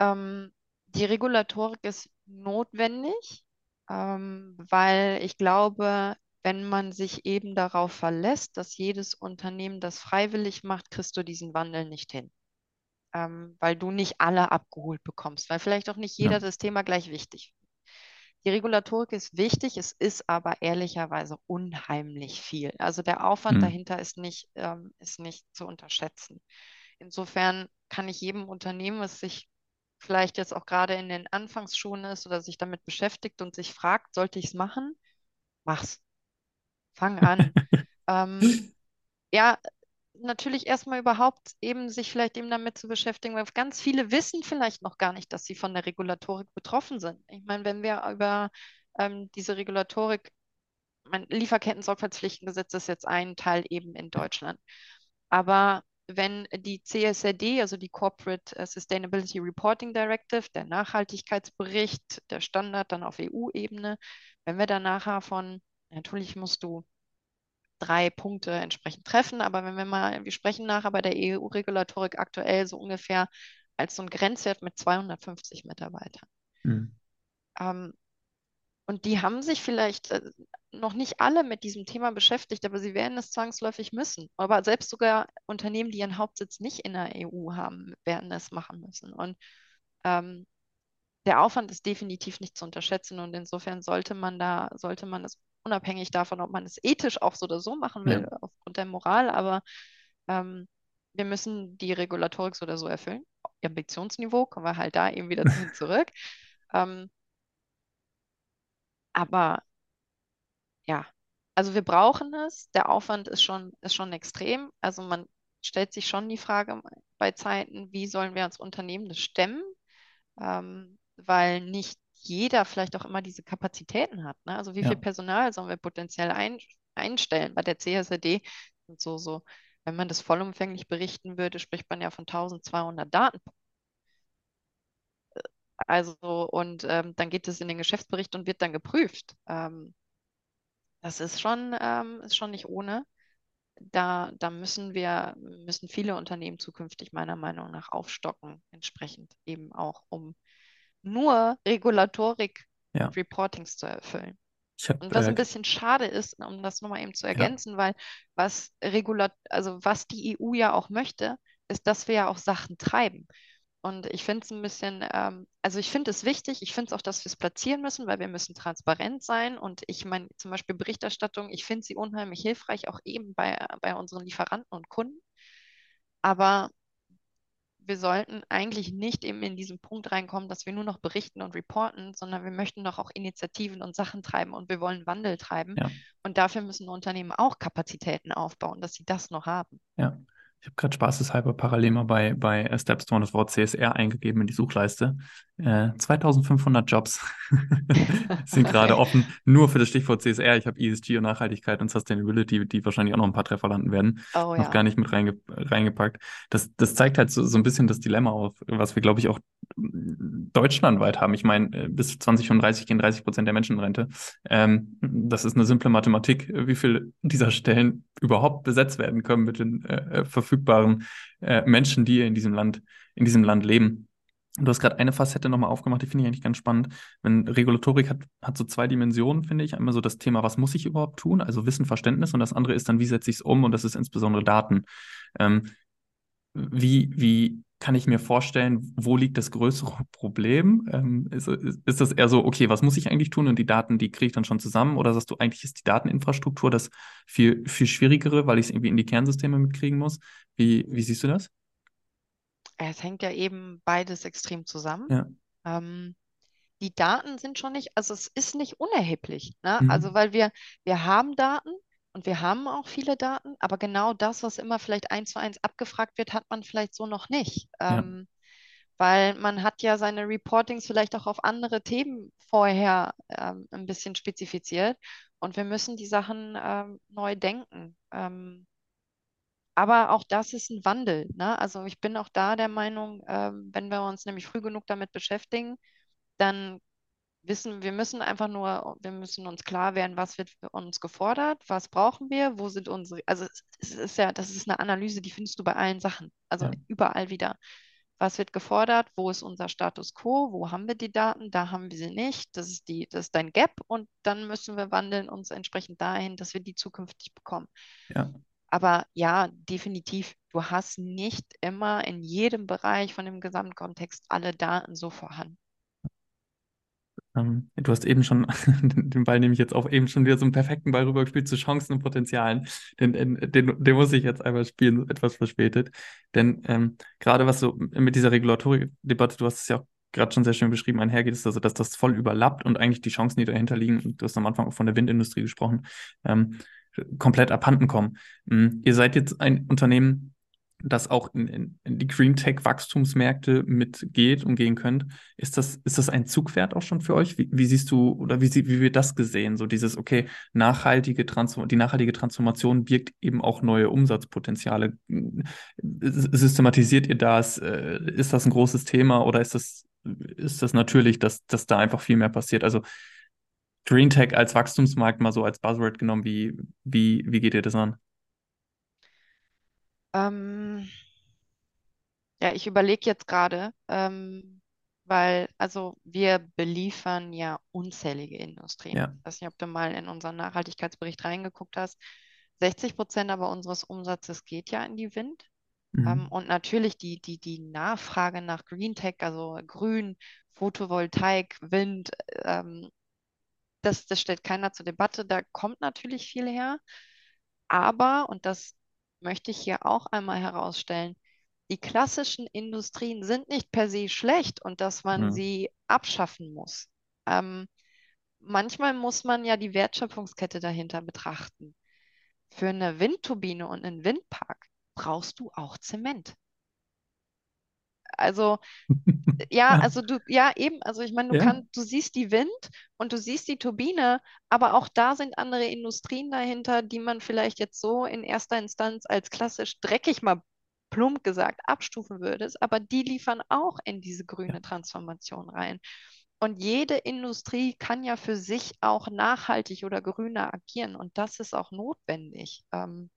Ähm, die Regulatorik ist notwendig, ähm, weil ich glaube, wenn man sich eben darauf verlässt, dass jedes Unternehmen das freiwillig macht, kriegst du diesen Wandel nicht hin ähm, weil du nicht alle abgeholt bekommst, weil vielleicht auch nicht jeder ja. das Thema gleich wichtig. Die Regulatorik ist wichtig, es ist aber ehrlicherweise unheimlich viel. Also der Aufwand mhm. dahinter ist nicht, ähm, ist nicht zu unterschätzen. Insofern kann ich jedem Unternehmen, was sich vielleicht jetzt auch gerade in den Anfangsschuhen ist oder sich damit beschäftigt und sich fragt, sollte ich es machen? Mach's. Fang an. ähm, ja, natürlich erstmal überhaupt eben sich vielleicht eben damit zu beschäftigen, weil ganz viele wissen vielleicht noch gar nicht, dass sie von der Regulatorik betroffen sind. Ich meine, wenn wir über ähm, diese Regulatorik, mein Lieferketten-Sorgfaltspflichtengesetz ist jetzt ein Teil eben in Deutschland. Aber wenn die CSRD, also die Corporate Sustainability Reporting Directive, der Nachhaltigkeitsbericht, der Standard dann auf EU-Ebene, wenn wir da nachher von, natürlich musst du drei Punkte entsprechend treffen. Aber wenn wir mal, wir sprechen nachher bei der EU-Regulatorik aktuell so ungefähr als so ein Grenzwert mit 250 Mitarbeitern. Mhm. Ähm, und die haben sich vielleicht äh, noch nicht alle mit diesem Thema beschäftigt, aber sie werden es zwangsläufig müssen. Aber selbst sogar Unternehmen, die ihren Hauptsitz nicht in der EU haben, werden es machen müssen. Und ähm, der Aufwand ist definitiv nicht zu unterschätzen und insofern sollte man da, sollte man es unabhängig davon, ob man es ethisch auch so oder so machen will, ja. aufgrund der Moral, aber ähm, wir müssen die Regulatorik so oder so erfüllen. Ambitionsniveau, kommen wir halt da eben wieder zurück. Ähm, aber ja, also wir brauchen es. Der Aufwand ist schon, ist schon extrem. Also man stellt sich schon die Frage bei Zeiten, wie sollen wir als Unternehmen das stemmen? Ähm, weil nicht jeder vielleicht auch immer diese Kapazitäten hat. Ne? Also wie Ja. viel Personal sollen wir potenziell ein, einstellen? Bei der CSRD und so, so, wenn man das vollumfänglich berichten würde, spricht man ja von 1200 Datenpunkten. Also, und ähm, dann geht es in den Geschäftsbericht und wird dann geprüft. Ähm, das ist schon, ähm, ist schon nicht ohne. Da, da müssen wir, müssen viele Unternehmen zukünftig meiner Meinung nach aufstocken, entsprechend eben auch, um nur Regulatorik Ja. zu erfüllen. Habe Und was ein äh, bisschen schade ist, um das nochmal eben zu ja, ergänzen, weil was Regulat also was die EU ja auch möchte, ist, dass wir ja auch Sachen treiben. Und ich finde es ein bisschen, ähm, also ich finde es wichtig, ich finde es auch, dass wir es platzieren müssen, weil wir müssen transparent sein. Und ich meine, zum Beispiel Berichterstattung, ich finde sie unheimlich hilfreich, auch eben bei, bei unseren Lieferanten und Kunden. Aber wir sollten eigentlich nicht eben in diesen Punkt reinkommen, dass wir nur noch berichten und reporten, sondern wir möchten doch auch Initiativen und Sachen treiben und wir wollen Wandel treiben. ja, Und dafür müssen Unternehmen auch Kapazitäten aufbauen, dass sie das noch haben. ja. Ich habe gerade spaßeshalber parallel mal bei, bei Stepstone das Wort CSR eingegeben in die Suchleiste. Äh, 2500 Jobs sind gerade offen, nur für das Stichwort CSR. Ich habe ESG und Nachhaltigkeit und Sustainability, die wahrscheinlich auch noch ein paar Treffer landen werden, Oh noch ja. gar nicht mit reinge reingepackt. Das, das zeigt halt so, so ein bisschen das Dilemma auf, was wir, glaube ich, auch deutschlandweit haben. Ich meine, äh, bis 2035 gehen 30 Prozent der Menschen in Rente. Ähm, das ist eine simple Mathematik, wie viele dieser Stellen überhaupt besetzt werden können mit den äh, äh, verfügbaren äh, Menschen, die in diesem Land, in diesem Land leben. Du hast gerade eine Facette nochmal aufgemacht, die finde ich eigentlich ganz spannend. Wenn Regulatorik hat, hat so zwei Dimensionen, finde ich. Einmal so das Thema, was muss ich überhaupt tun? Also Wissen, Verständnis und das andere ist dann, wie setze ich es um? Und das ist insbesondere Daten. Ähm, wie, wie kann ich mir vorstellen, wo liegt das größere Problem? Ähm, ist, ist, ist das eher so, okay, was muss ich eigentlich tun und die Daten, die kriege ich dann schon zusammen? Oder sagst du, eigentlich ist die Dateninfrastruktur das viel, viel schwierigere, weil ich es irgendwie in die Kernsysteme mitkriegen muss? Wie, wie siehst du das? Es hängt ja eben beides extrem zusammen. Ja. Ähm, die Daten sind schon nicht, also es ist nicht unerheblich, ne? Mhm. Also weil wir, wir haben Daten und wir haben auch viele Daten, aber genau das, was immer vielleicht eins zu eins abgefragt wird, hat man vielleicht so noch nicht. Ja. Ähm, weil man hat ja seine Reportings vielleicht auch auf andere Themen vorher ähm, ein bisschen spezifiziert und wir müssen die Sachen ähm, neu denken. Ähm, aber auch das ist ein Wandel, ne? Also ich bin auch da der Meinung, ähm, wenn wir uns nämlich früh genug damit beschäftigen, dann wissen, wir müssen einfach nur, wir müssen uns klar werden, was wird für uns gefordert, was brauchen wir, wo sind unsere, also es, ist ja, das ist eine Analyse, die findest du bei allen Sachen, also Ja. überall wieder. Was wird gefordert? Wo ist unser Status quo? Wo haben wir die Daten? Da haben wir sie nicht. Das ist die, das ist dein Gap und dann müssen wir wandeln uns entsprechend dahin, dass wir die zukünftig bekommen. Ja. Aber ja, definitiv, du hast nicht immer in jedem Bereich von dem Gesamtkontext alle Daten so vorhanden. Ähm, du hast eben schon, den Ball nehme ich jetzt auf, eben schon wieder so einen perfekten Ball rübergespielt zu Chancen und Potenzialen. Den, den, den, muss ich jetzt einmal spielen, etwas verspätet. Denn ähm, gerade was so mit dieser Regulatorik-Debatte, du hast es ja auch gerade schon sehr schön beschrieben, einhergeht, ist also, dass das voll überlappt und eigentlich die Chancen, die dahinter liegen, du hast am Anfang auch von der Windindustrie gesprochen, ähm, komplett abhanden kommen. Ähm, ihr seid jetzt ein Unternehmen, das auch in, in, in die Green Tech Wachstumsmärkte mitgeht und gehen könnt. Ist das, ist das ein Zugpferd auch schon für euch? Wie, wie siehst du oder wie, wie wird das gesehen? So dieses, okay, nachhaltige die nachhaltige Transformation birgt eben auch neue Umsatzpotenziale. Systematisiert ihr das? Äh, Ist das ein großes Thema oder ist das, ist das natürlich, dass, dass da einfach viel mehr passiert? Also Green Tech als Wachstumsmarkt mal so als Buzzword genommen, wie, wie, wie geht ihr das an? Ähm, ja, ich überlege jetzt gerade, ähm, weil, also wir beliefern ja unzählige Industrien. Ja. Ich weiß nicht, ob du mal in unseren Nachhaltigkeitsbericht reingeguckt hast. 60 Prozent aber unseres Umsatzes geht ja in die Wind. Ähm, Mhm. und natürlich die, die, die Nachfrage nach Green Tech, also Grün, Photovoltaik, Wind, ähm, das, das stellt keiner zur Debatte. Da kommt natürlich viel her. Aber, und das möchte ich hier auch einmal herausstellen, die klassischen Industrien sind nicht per se schlecht und dass man Ja. sie abschaffen muss. Ähm, manchmal muss man ja die Wertschöpfungskette dahinter betrachten. Für eine Windturbine und einen Windpark brauchst du auch Zement. Also ja, also du, ja, eben, also ich meine, du Ja. kannst, du siehst die Wind und du siehst die Turbine, aber auch da sind andere Industrien dahinter, die man vielleicht jetzt so in erster Instanz als klassisch dreckig mal plump gesagt abstufen würdest, aber die liefern auch in diese grüne Transformation rein. Und jede Industrie kann ja für sich auch nachhaltig oder grüner agieren und das ist auch notwendig. Ähm,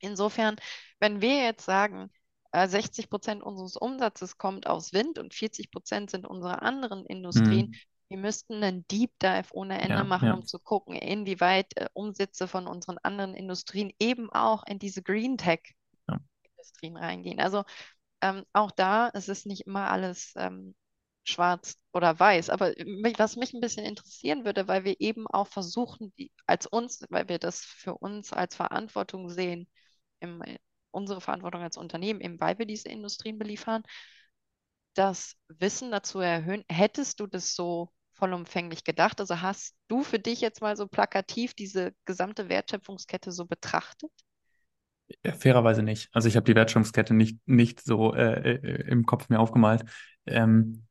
insofern, wenn wir jetzt sagen, 60 Prozent unseres Umsatzes kommt aus Wind und 40 Prozent sind unsere anderen Industrien. Mhm. Wir müssten einen Deep Dive ohne Ende Ja, machen, ja. um zu gucken, inwieweit äh, Umsätze von unseren anderen Industrien eben auch in diese Green Ja. Tech-Industrien reingehen. Also ähm, auch da ist es nicht immer alles ähm, schwarz oder weiß. Aber mich, was mich ein bisschen interessieren würde, weil wir eben auch versuchen, die, als uns, weil wir das für uns als Verantwortung sehen, im, unsere Verantwortung als Unternehmen, eben weil wir diese Industrien beliefern, das Wissen dazu erhöhen. Hättest du das so vollumfänglich gedacht? Also hast du für dich jetzt mal so plakativ diese gesamte Wertschöpfungskette so betrachtet? Ja, fairerweise nicht. Also ich habe die Wertschöpfungskette nicht, nicht so äh, äh, im Kopf mir aufgemalt, ähm,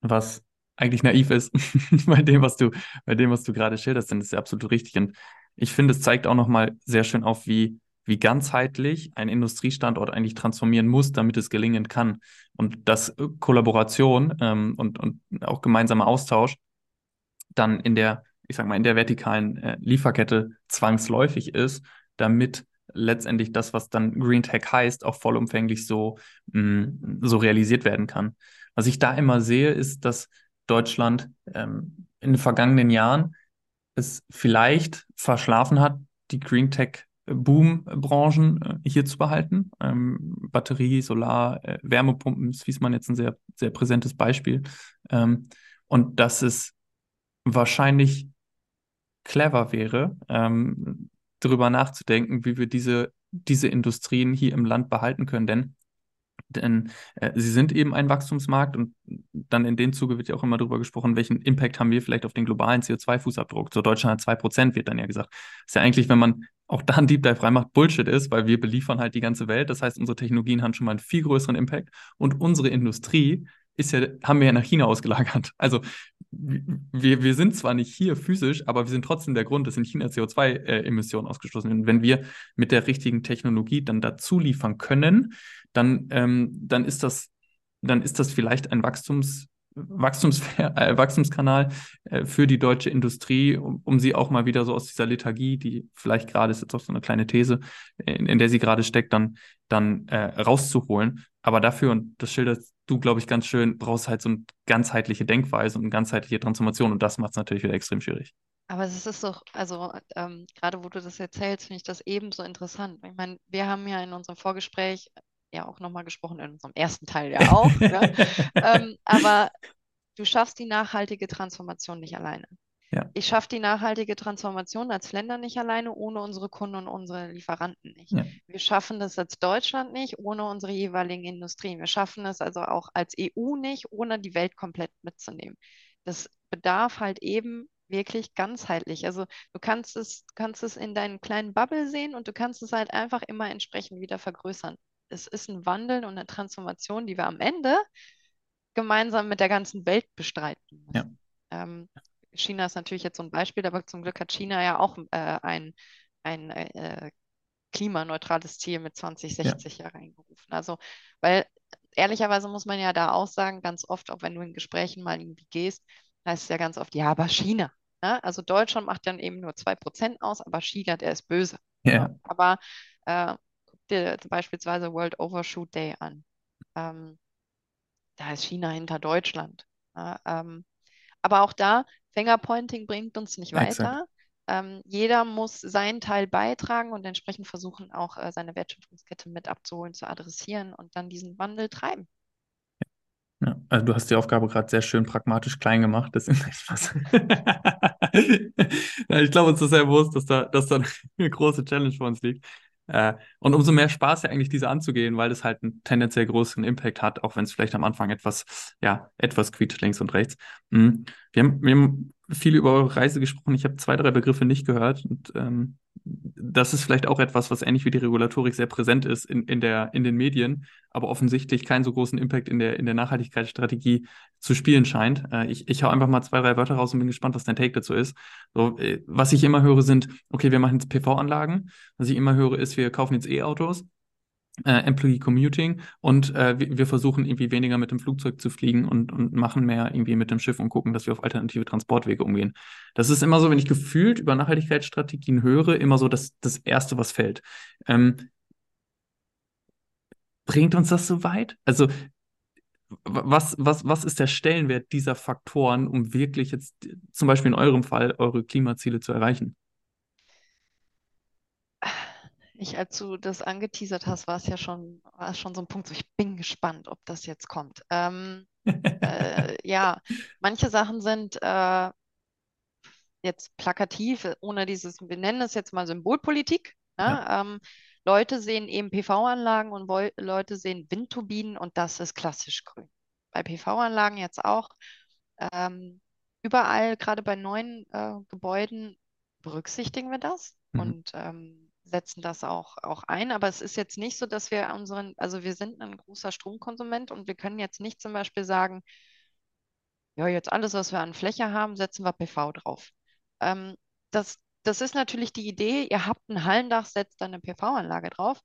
was eigentlich naiv ist bei dem, was du, bei dem, was du gerade schilderst, denn das ist ja absolut richtig. Und ich finde, es zeigt auch nochmal sehr schön auf, wie, wie ganzheitlich ein Industriestandort eigentlich transformieren muss, damit es gelingen kann. Und dass äh, Kollaboration ähm, und, und auch gemeinsamer Austausch dann in der, ich sag mal, in der vertikalen äh, Lieferkette zwangsläufig ist, damit letztendlich das, was dann Green Tech heißt, auch vollumfänglich so, mh, so realisiert werden kann. Was ich da immer sehe, ist, dass Deutschland ähm, in den vergangenen Jahren es vielleicht verschlafen hat, die Green Tech Boom-Branchen äh, hier zu behalten. Ähm, Batterie, Solar, äh, Wärmepumpen ist Wiesmann jetzt ein sehr, sehr präsentes Beispiel. Ähm, und dass es wahrscheinlich clever wäre, ähm, darüber nachzudenken, wie wir diese, diese Industrien hier im Land behalten können. Denn, denn äh, sie sind eben ein Wachstumsmarkt und dann in dem Zuge wird ja auch immer darüber gesprochen, welchen Impact haben wir vielleicht auf den globalen CO2-Fußabdruck. So Deutschland hat 2%, wird dann ja gesagt. ist ja eigentlich, wenn man auch da ein Deep Dive reinmacht, Bullshit ist, weil wir beliefern halt die ganze Welt. Das heißt, unsere Technologien haben schon mal einen viel größeren Impact und unsere Industrie ist ja, haben wir ja nach China ausgelagert. Also wir, wir sind zwar nicht hier physisch, aber wir sind trotzdem der Grund, dass in China CO2-Emissionen äh, ausgestoßen werden. Wenn wir mit der richtigen Technologie dann dazu liefern können, dann, ähm, dann ist das, dann ist das vielleicht ein Wachstums, Wachstums, äh, Wachstumskanal äh, für die deutsche Industrie, um, um sie auch mal wieder so aus dieser Lethargie, die vielleicht gerade ist jetzt auch so eine kleine These, in, in der sie gerade steckt, dann, dann äh, rauszuholen. Aber dafür, und das schilderst du, glaube ich, ganz schön, brauchst halt so eine ganzheitliche Denkweise und eine ganzheitliche Transformation. Und das macht es natürlich wieder extrem schwierig. Aber es ist doch, also ähm, gerade wo du das erzählst, finde ich das ebenso interessant. Ich meine, wir haben ja in unserem Vorgespräch ja auch nochmal gesprochen, in unserem ersten Teil ja auch. ne? ähm, aber du schaffst die nachhaltige Transformation nicht alleine. Ja. Ich schaffe die nachhaltige Transformation als Länder nicht alleine, ohne unsere Kunden und unsere Lieferanten nicht. Ja. Wir schaffen das als Deutschland nicht, ohne unsere jeweiligen Industrien. Wir schaffen es also auch als EU nicht, ohne die Welt komplett mitzunehmen. Das bedarf halt eben wirklich ganzheitlich. Also du kannst es, kannst es in deinen kleinen Bubble sehen und du kannst es halt einfach immer entsprechend wieder vergrößern. Es ist ein Wandel und eine Transformation, die wir am Ende gemeinsam mit der ganzen Welt bestreiten müssen. Ja. Ähm, China ist natürlich jetzt so ein Beispiel, aber zum Glück hat China ja auch äh, ein, ein äh, klimaneutrales Ziel mit 2060 ja. reingerufen. Also, weil ehrlicherweise muss man ja da auch sagen, ganz oft, auch wenn du in Gesprächen mal irgendwie gehst, heißt es ja ganz oft, ja, aber China. Ne? Also Deutschland macht dann eben nur 2% aus, aber China, der ist böse. Ja. Aber äh, dir beispielsweise World Overshoot Day an. Ähm, da ist China hinter Deutschland. Ja, ähm, aber auch da, Fingerpointing bringt uns nicht weiter. Ähm, jeder muss seinen Teil beitragen und entsprechend versuchen, auch äh, seine Wertschöpfungskette mit abzuholen, zu adressieren und dann diesen Wandel treiben. Ja, also du hast die Aufgabe gerade sehr schön pragmatisch klein gemacht. Das ist echt was. ja, ich glaube, uns ist sehr bewusst, dass da, dass da eine große Challenge vor uns liegt. Äh, und umso mehr Spaß ja eigentlich diese anzugehen, weil es halt einen tendenziell größeren Impact hat, auch wenn es vielleicht am Anfang etwas, ja, etwas quietscht links und rechts. Mhm. Wir, haben, wir haben viel über eure Reise gesprochen. Ich habe zwei, drei Begriffe nicht gehört. Und ähm, das ist vielleicht auch etwas, was ähnlich wie die Regulatorik sehr präsent ist in, in, der, in den Medien, aber offensichtlich keinen so großen Impact in der, in der Nachhaltigkeitsstrategie zu spielen scheint. Äh, ich, ich hau einfach mal zwei, drei Wörter raus und bin gespannt, was dein Take dazu ist. So, äh, was ich immer höre, sind, okay, wir machen jetzt PV-Anlagen. Was ich immer höre, ist, wir kaufen jetzt E-Autos äh, Employee Commuting und äh, wir, versuchen irgendwie weniger mit dem Flugzeug zu fliegen und, und machen mehr irgendwie mit dem Schiff und gucken, dass wir auf alternative Transportwege umgehen. Das ist immer so, wenn ich gefühlt über Nachhaltigkeitsstrategien höre, immer so das, das Erste, was fällt. Ähm, bringt uns das so weit? Also was, was, was ist der Stellenwert dieser Faktoren, um wirklich jetzt zum Beispiel in eurem Fall eure Klimaziele zu erreichen? Ich, als du das angeteasert hast, war es ja schon, war es schon so ein Punkt, so ich bin gespannt, ob das jetzt kommt. Ähm, äh, ja, manche Sachen sind äh, jetzt plakativ, ohne dieses, wir nennen es jetzt mal Symbolpolitik. Ne? Ja. Ähm, Leute sehen eben PV-Anlagen und Leute sehen Windturbinen und das ist klassisch grün. Bei PV-Anlagen jetzt auch. Ähm, überall, gerade bei neuen äh, Gebäuden, berücksichtigen wir das. Mhm. Und ähm, setzen das auch, auch ein. Aber es ist jetzt nicht so, dass wir unseren, also wir sind ein großer Stromkonsument und wir können jetzt nicht zum Beispiel sagen, ja, jetzt alles, was wir an Fläche haben, setzen wir PV drauf. Ähm, das, das ist natürlich die Idee, ihr habt ein Hallendach, setzt dann eine PV-Anlage drauf.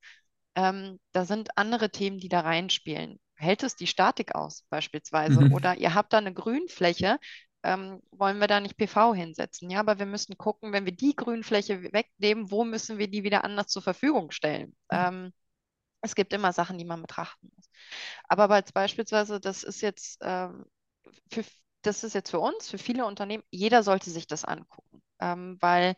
Ähm, da sind andere Themen, die da reinspielen. Hält es die Statik aus, beispielsweise? Mhm. Oder ihr habt da eine Grünfläche, ähm, wollen wir da nicht PV hinsetzen? Ja, aber wir müssen gucken, wenn wir die Grünfläche wegnehmen, wo müssen wir die wieder anders zur Verfügung stellen? Ähm, es gibt immer Sachen, die man betrachten muss. Aber als beispielsweise, das ist jetzt ähm, für, das ist jetzt für uns, für viele Unternehmen, jeder sollte sich das angucken, ähm, weil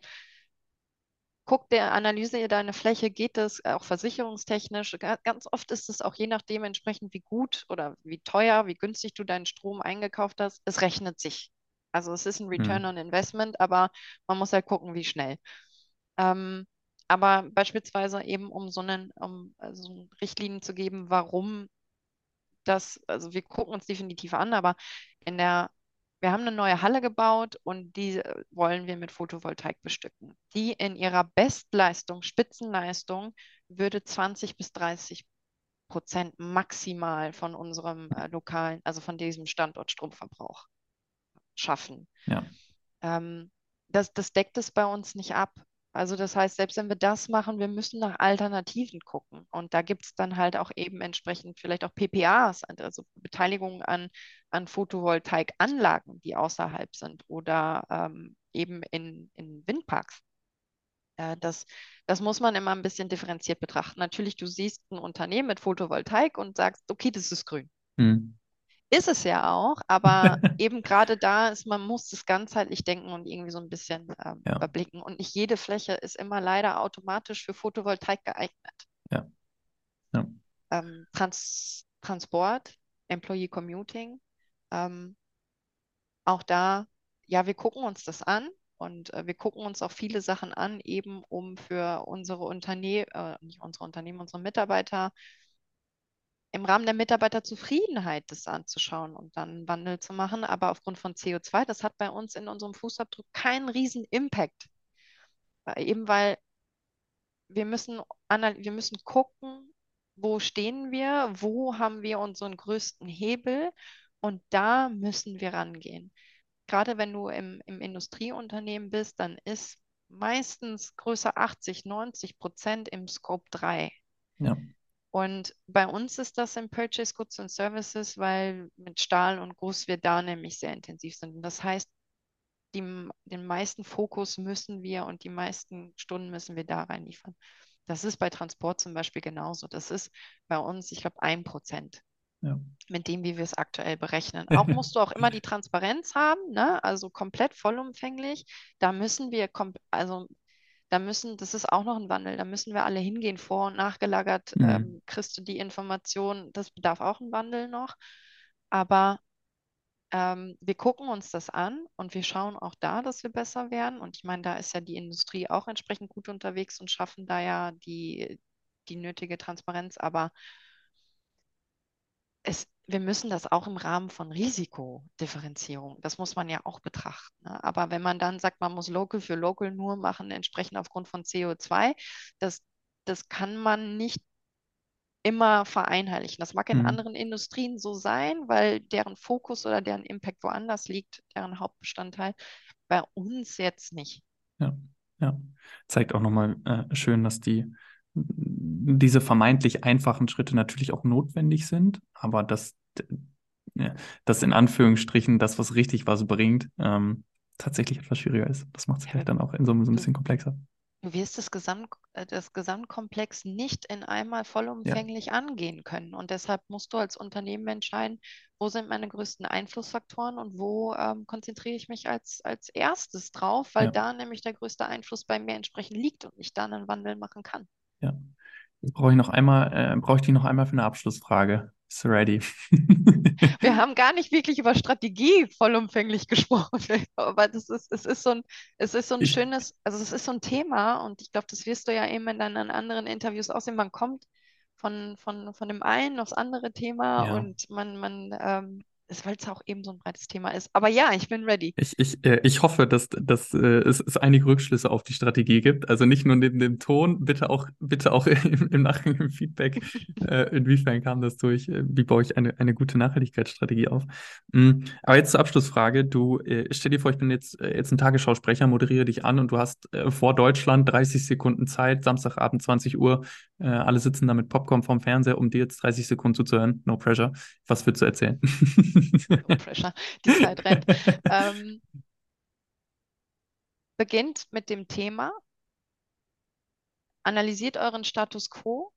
guck der Analyse deine Fläche, geht das auch versicherungstechnisch? Ganz oft ist es auch je nachdem entsprechend, wie gut oder wie teuer, wie günstig du deinen Strom eingekauft hast, es rechnet sich. Also es ist ein Return hm. on Investment, aber man muss halt gucken, wie schnell. Ähm, aber beispielsweise eben, um so einen, um also Richtlinien zu geben, warum das, also wir gucken uns definitiv an, aber in der, wir haben eine neue Halle gebaut und die wollen wir mit Photovoltaik bestücken. Die in ihrer Bestleistung, Spitzenleistung, würde 20 bis 30 Prozent maximal von unserem äh, lokalen, also von diesem Standort Stromverbrauch schaffen. Ja. Ähm, das, das deckt es bei uns nicht ab. Also das heißt, selbst wenn wir das machen, wir müssen nach Alternativen gucken. Und da gibt es dann halt auch eben entsprechend vielleicht auch PPAs, also Beteiligung an, an Photovoltaikanlagen, die außerhalb sind oder ähm, eben in, in Windparks. Äh, das, das muss man immer ein bisschen differenziert betrachten. Natürlich, du siehst ein Unternehmen mit Photovoltaik und sagst, okay, das ist grün. Hm. Ist es ja auch, aber eben gerade da ist, man muss es ganzheitlich denken und irgendwie so ein bisschen ähm, ja. überblicken. Und nicht jede Fläche ist immer leider automatisch für Photovoltaik geeignet. Ja. ja. Ähm, Trans Transport, Employee Commuting, ähm, auch da, ja, wir gucken uns das an und äh, wir gucken uns auch viele Sachen an, eben um für unsere Unternehmen, äh, nicht unsere Unternehmen, unsere Mitarbeiter im Rahmen der Mitarbeiterzufriedenheit das anzuschauen und dann Wandel zu machen. Aber aufgrund von CO2, das hat bei uns in unserem Fußabdruck keinen riesen Impact. Eben weil wir müssen, wir müssen gucken, wo stehen wir, wo haben wir unseren größten Hebel und da müssen wir rangehen. Gerade wenn du im, im Industrieunternehmen bist, dann ist meistens größer 80, 90 Prozent im Scope 3. Ja. Und bei uns ist das im Purchase Goods and Services, weil mit Stahl und Guss wir da nämlich sehr intensiv sind. Und das heißt, die, den meisten Fokus müssen wir und die meisten Stunden müssen wir da reinliefern. Das ist bei Transport zum Beispiel genauso. Das ist bei uns, ich glaube, ein Prozent. Ja. Mit dem, wie wir es aktuell berechnen. Auch musst du auch immer die Transparenz haben, ne? also komplett vollumfänglich. Da müssen wir, also da müssen, das ist auch noch ein Wandel, da müssen wir alle hingehen, vor- und nachgelagert, mhm. ähm, kriegst du die Information, das bedarf auch ein Wandel noch. Aber ähm, wir gucken uns das an und wir schauen auch da, dass wir besser werden. Und ich meine, da ist ja die Industrie auch entsprechend gut unterwegs und schaffen da ja die, die nötige Transparenz. Aber es, wir müssen das auch im Rahmen von Risikodifferenzierung, das muss man ja auch betrachten. Ne? Aber wenn man dann sagt, man muss Local für Local nur machen, entsprechend aufgrund von CO2, das, das kann man nicht immer vereinheitlichen. Das mag in Mhm. anderen Industrien so sein, weil deren Fokus oder deren Impact woanders liegt, deren Hauptbestandteil. Bei uns jetzt nicht. Ja, ja. Zeigt auch nochmal äh, schön, dass die diese vermeintlich einfachen Schritte natürlich auch notwendig sind, aber dass ja, das in Anführungsstrichen das, was richtig was bringt, ähm, tatsächlich etwas schwieriger ist. Das macht es Ja, vielleicht dann auch in so, so ein bisschen komplexer. Du wirst das, Gesamt, äh, das Gesamtkomplex nicht in einmal Ja, vollumfänglich angehen können. Und deshalb musst du als Unternehmen entscheiden, wo sind meine größten Einflussfaktoren und wo ähm, konzentriere ich mich als, als erstes drauf, weil ja, da nämlich der größte Einfluss bei mir entsprechend liegt und ich dann einen Wandel machen kann. Ja. Jetzt brauche ich noch einmal, äh, brauche ich dich noch einmal für eine Abschlussfrage. Ist ready. Wir haben gar nicht wirklich über Strategie vollumfänglich gesprochen, aber das ist, es ist so ein, es ist so ein Ich, schönes, also es ist so ein Thema und ich glaube, das wirst du ja eben in deinen anderen Interviews auch sehen. Man kommt von, von, von dem einen aufs andere Thema ja. und man, man, ähm, weil es auch eben so ein breites Thema ist. Aber ja, ich bin ready. Ich, ich, äh, ich hoffe, dass, dass äh, es, es einige Rückschlüsse auf die Strategie gibt. Also nicht nur neben dem Ton, bitte auch, bitte auch im, im Nachgang im Feedback, äh, inwiefern kam das durch, äh, wie baue ich eine, eine gute Nachhaltigkeitsstrategie auf. Mm, aber jetzt zur Abschlussfrage. Du, äh, stell dir vor, ich bin jetzt, äh, jetzt ein Tagesschausprecher, moderiere dich an und du hast vor Deutschland 30 Sekunden Zeit, Samstagabend 20 Uhr, alle sitzen da mit Popcorn vorm Fernseher, um dir jetzt 30 Sekunden zuzuhören. No pressure. Was würdest du erzählen? No pressure. Die Zeit rennt. Ähm, beginnt mit dem Thema, analysiert euren Status quo,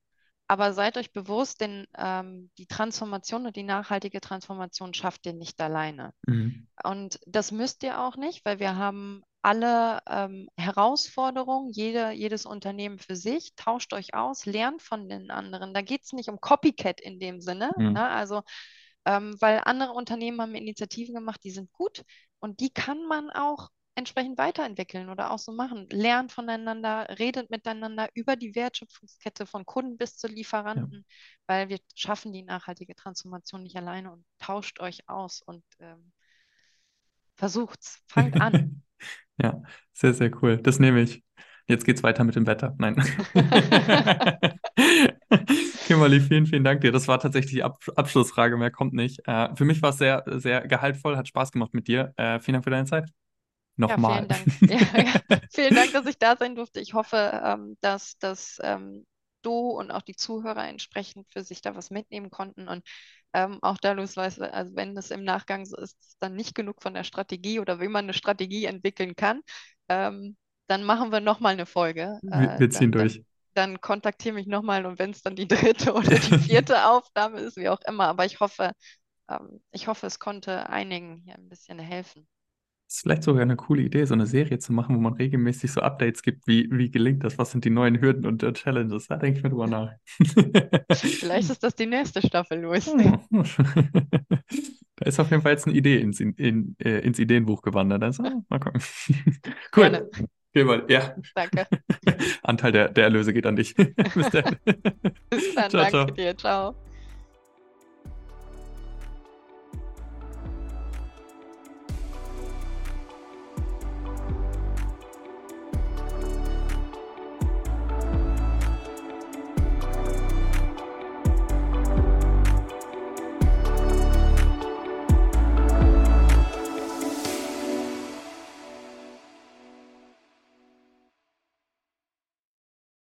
aber seid euch bewusst, denn ähm, die Transformation und die nachhaltige Transformation schafft ihr nicht alleine. Mhm. Und das müsst ihr auch nicht, weil wir haben alle ähm, Herausforderungen, jede, jedes Unternehmen für sich, tauscht euch aus, lernt von den anderen. Da geht es nicht um Copycat in dem Sinne, Mhm. ne? Also ähm, weil andere Unternehmen haben Initiativen gemacht, die sind gut und die kann man auch entsprechend weiterentwickeln oder auch so machen. Lernt voneinander, redet miteinander über die Wertschöpfungskette von Kunden bis zu Ja. Lieferanten, weil wir schaffen die nachhaltige Transformation nicht alleine und tauscht euch aus und ähm, versucht's, fangt an. Ja, sehr, sehr cool. Das nehme ich. Jetzt geht's weiter mit dem Wetter. Nein. Kimberly, vielen, vielen Dank dir. Das war tatsächlich die Ab Abschlussfrage, mehr kommt nicht. Äh, für mich war es sehr, sehr gehaltvoll, hat Spaß gemacht mit dir. Äh, vielen Dank für deine Zeit. Ja, Nochmal. vielen Dank. Ja, ja. Vielen Dank, dass ich da sein durfte. Ich hoffe, ähm, dass, dass ähm, du und auch die Zuhörer entsprechend für sich da was mitnehmen konnten. Und ähm, auch da, du, also wenn es im Nachgang so ist, ist dann nicht genug von der Strategie oder wie man eine Strategie entwickeln kann, ähm, dann machen wir nochmal eine Folge. Wir, Äh, wir ziehen dann, dann, durch. Dann kontaktiere mich nochmal und wenn es dann die dritte oder die vierte Aufnahme ist, wie auch immer. Aber ich hoffe, ähm, ich hoffe, es konnte einigen hier ein bisschen helfen. Das ist vielleicht sogar eine coole Idee, so eine Serie zu machen, wo man regelmäßig so Updates gibt, wie, wie gelingt das, was sind die neuen Hürden und äh, Challenges. Da denke ich mir drüber nach. Vielleicht ist das die nächste Staffel, Luis. Da ist auf jeden Fall jetzt eine Idee ins, in, in, äh, ins Ideenbuch gewandert. Also, mal gucken. Gerne. Cool. Gilbert, ja. Danke. Anteil der, der Erlöse geht an dich. Bis dann. Bis dann, Ciao, danke ciao. dir. Ciao.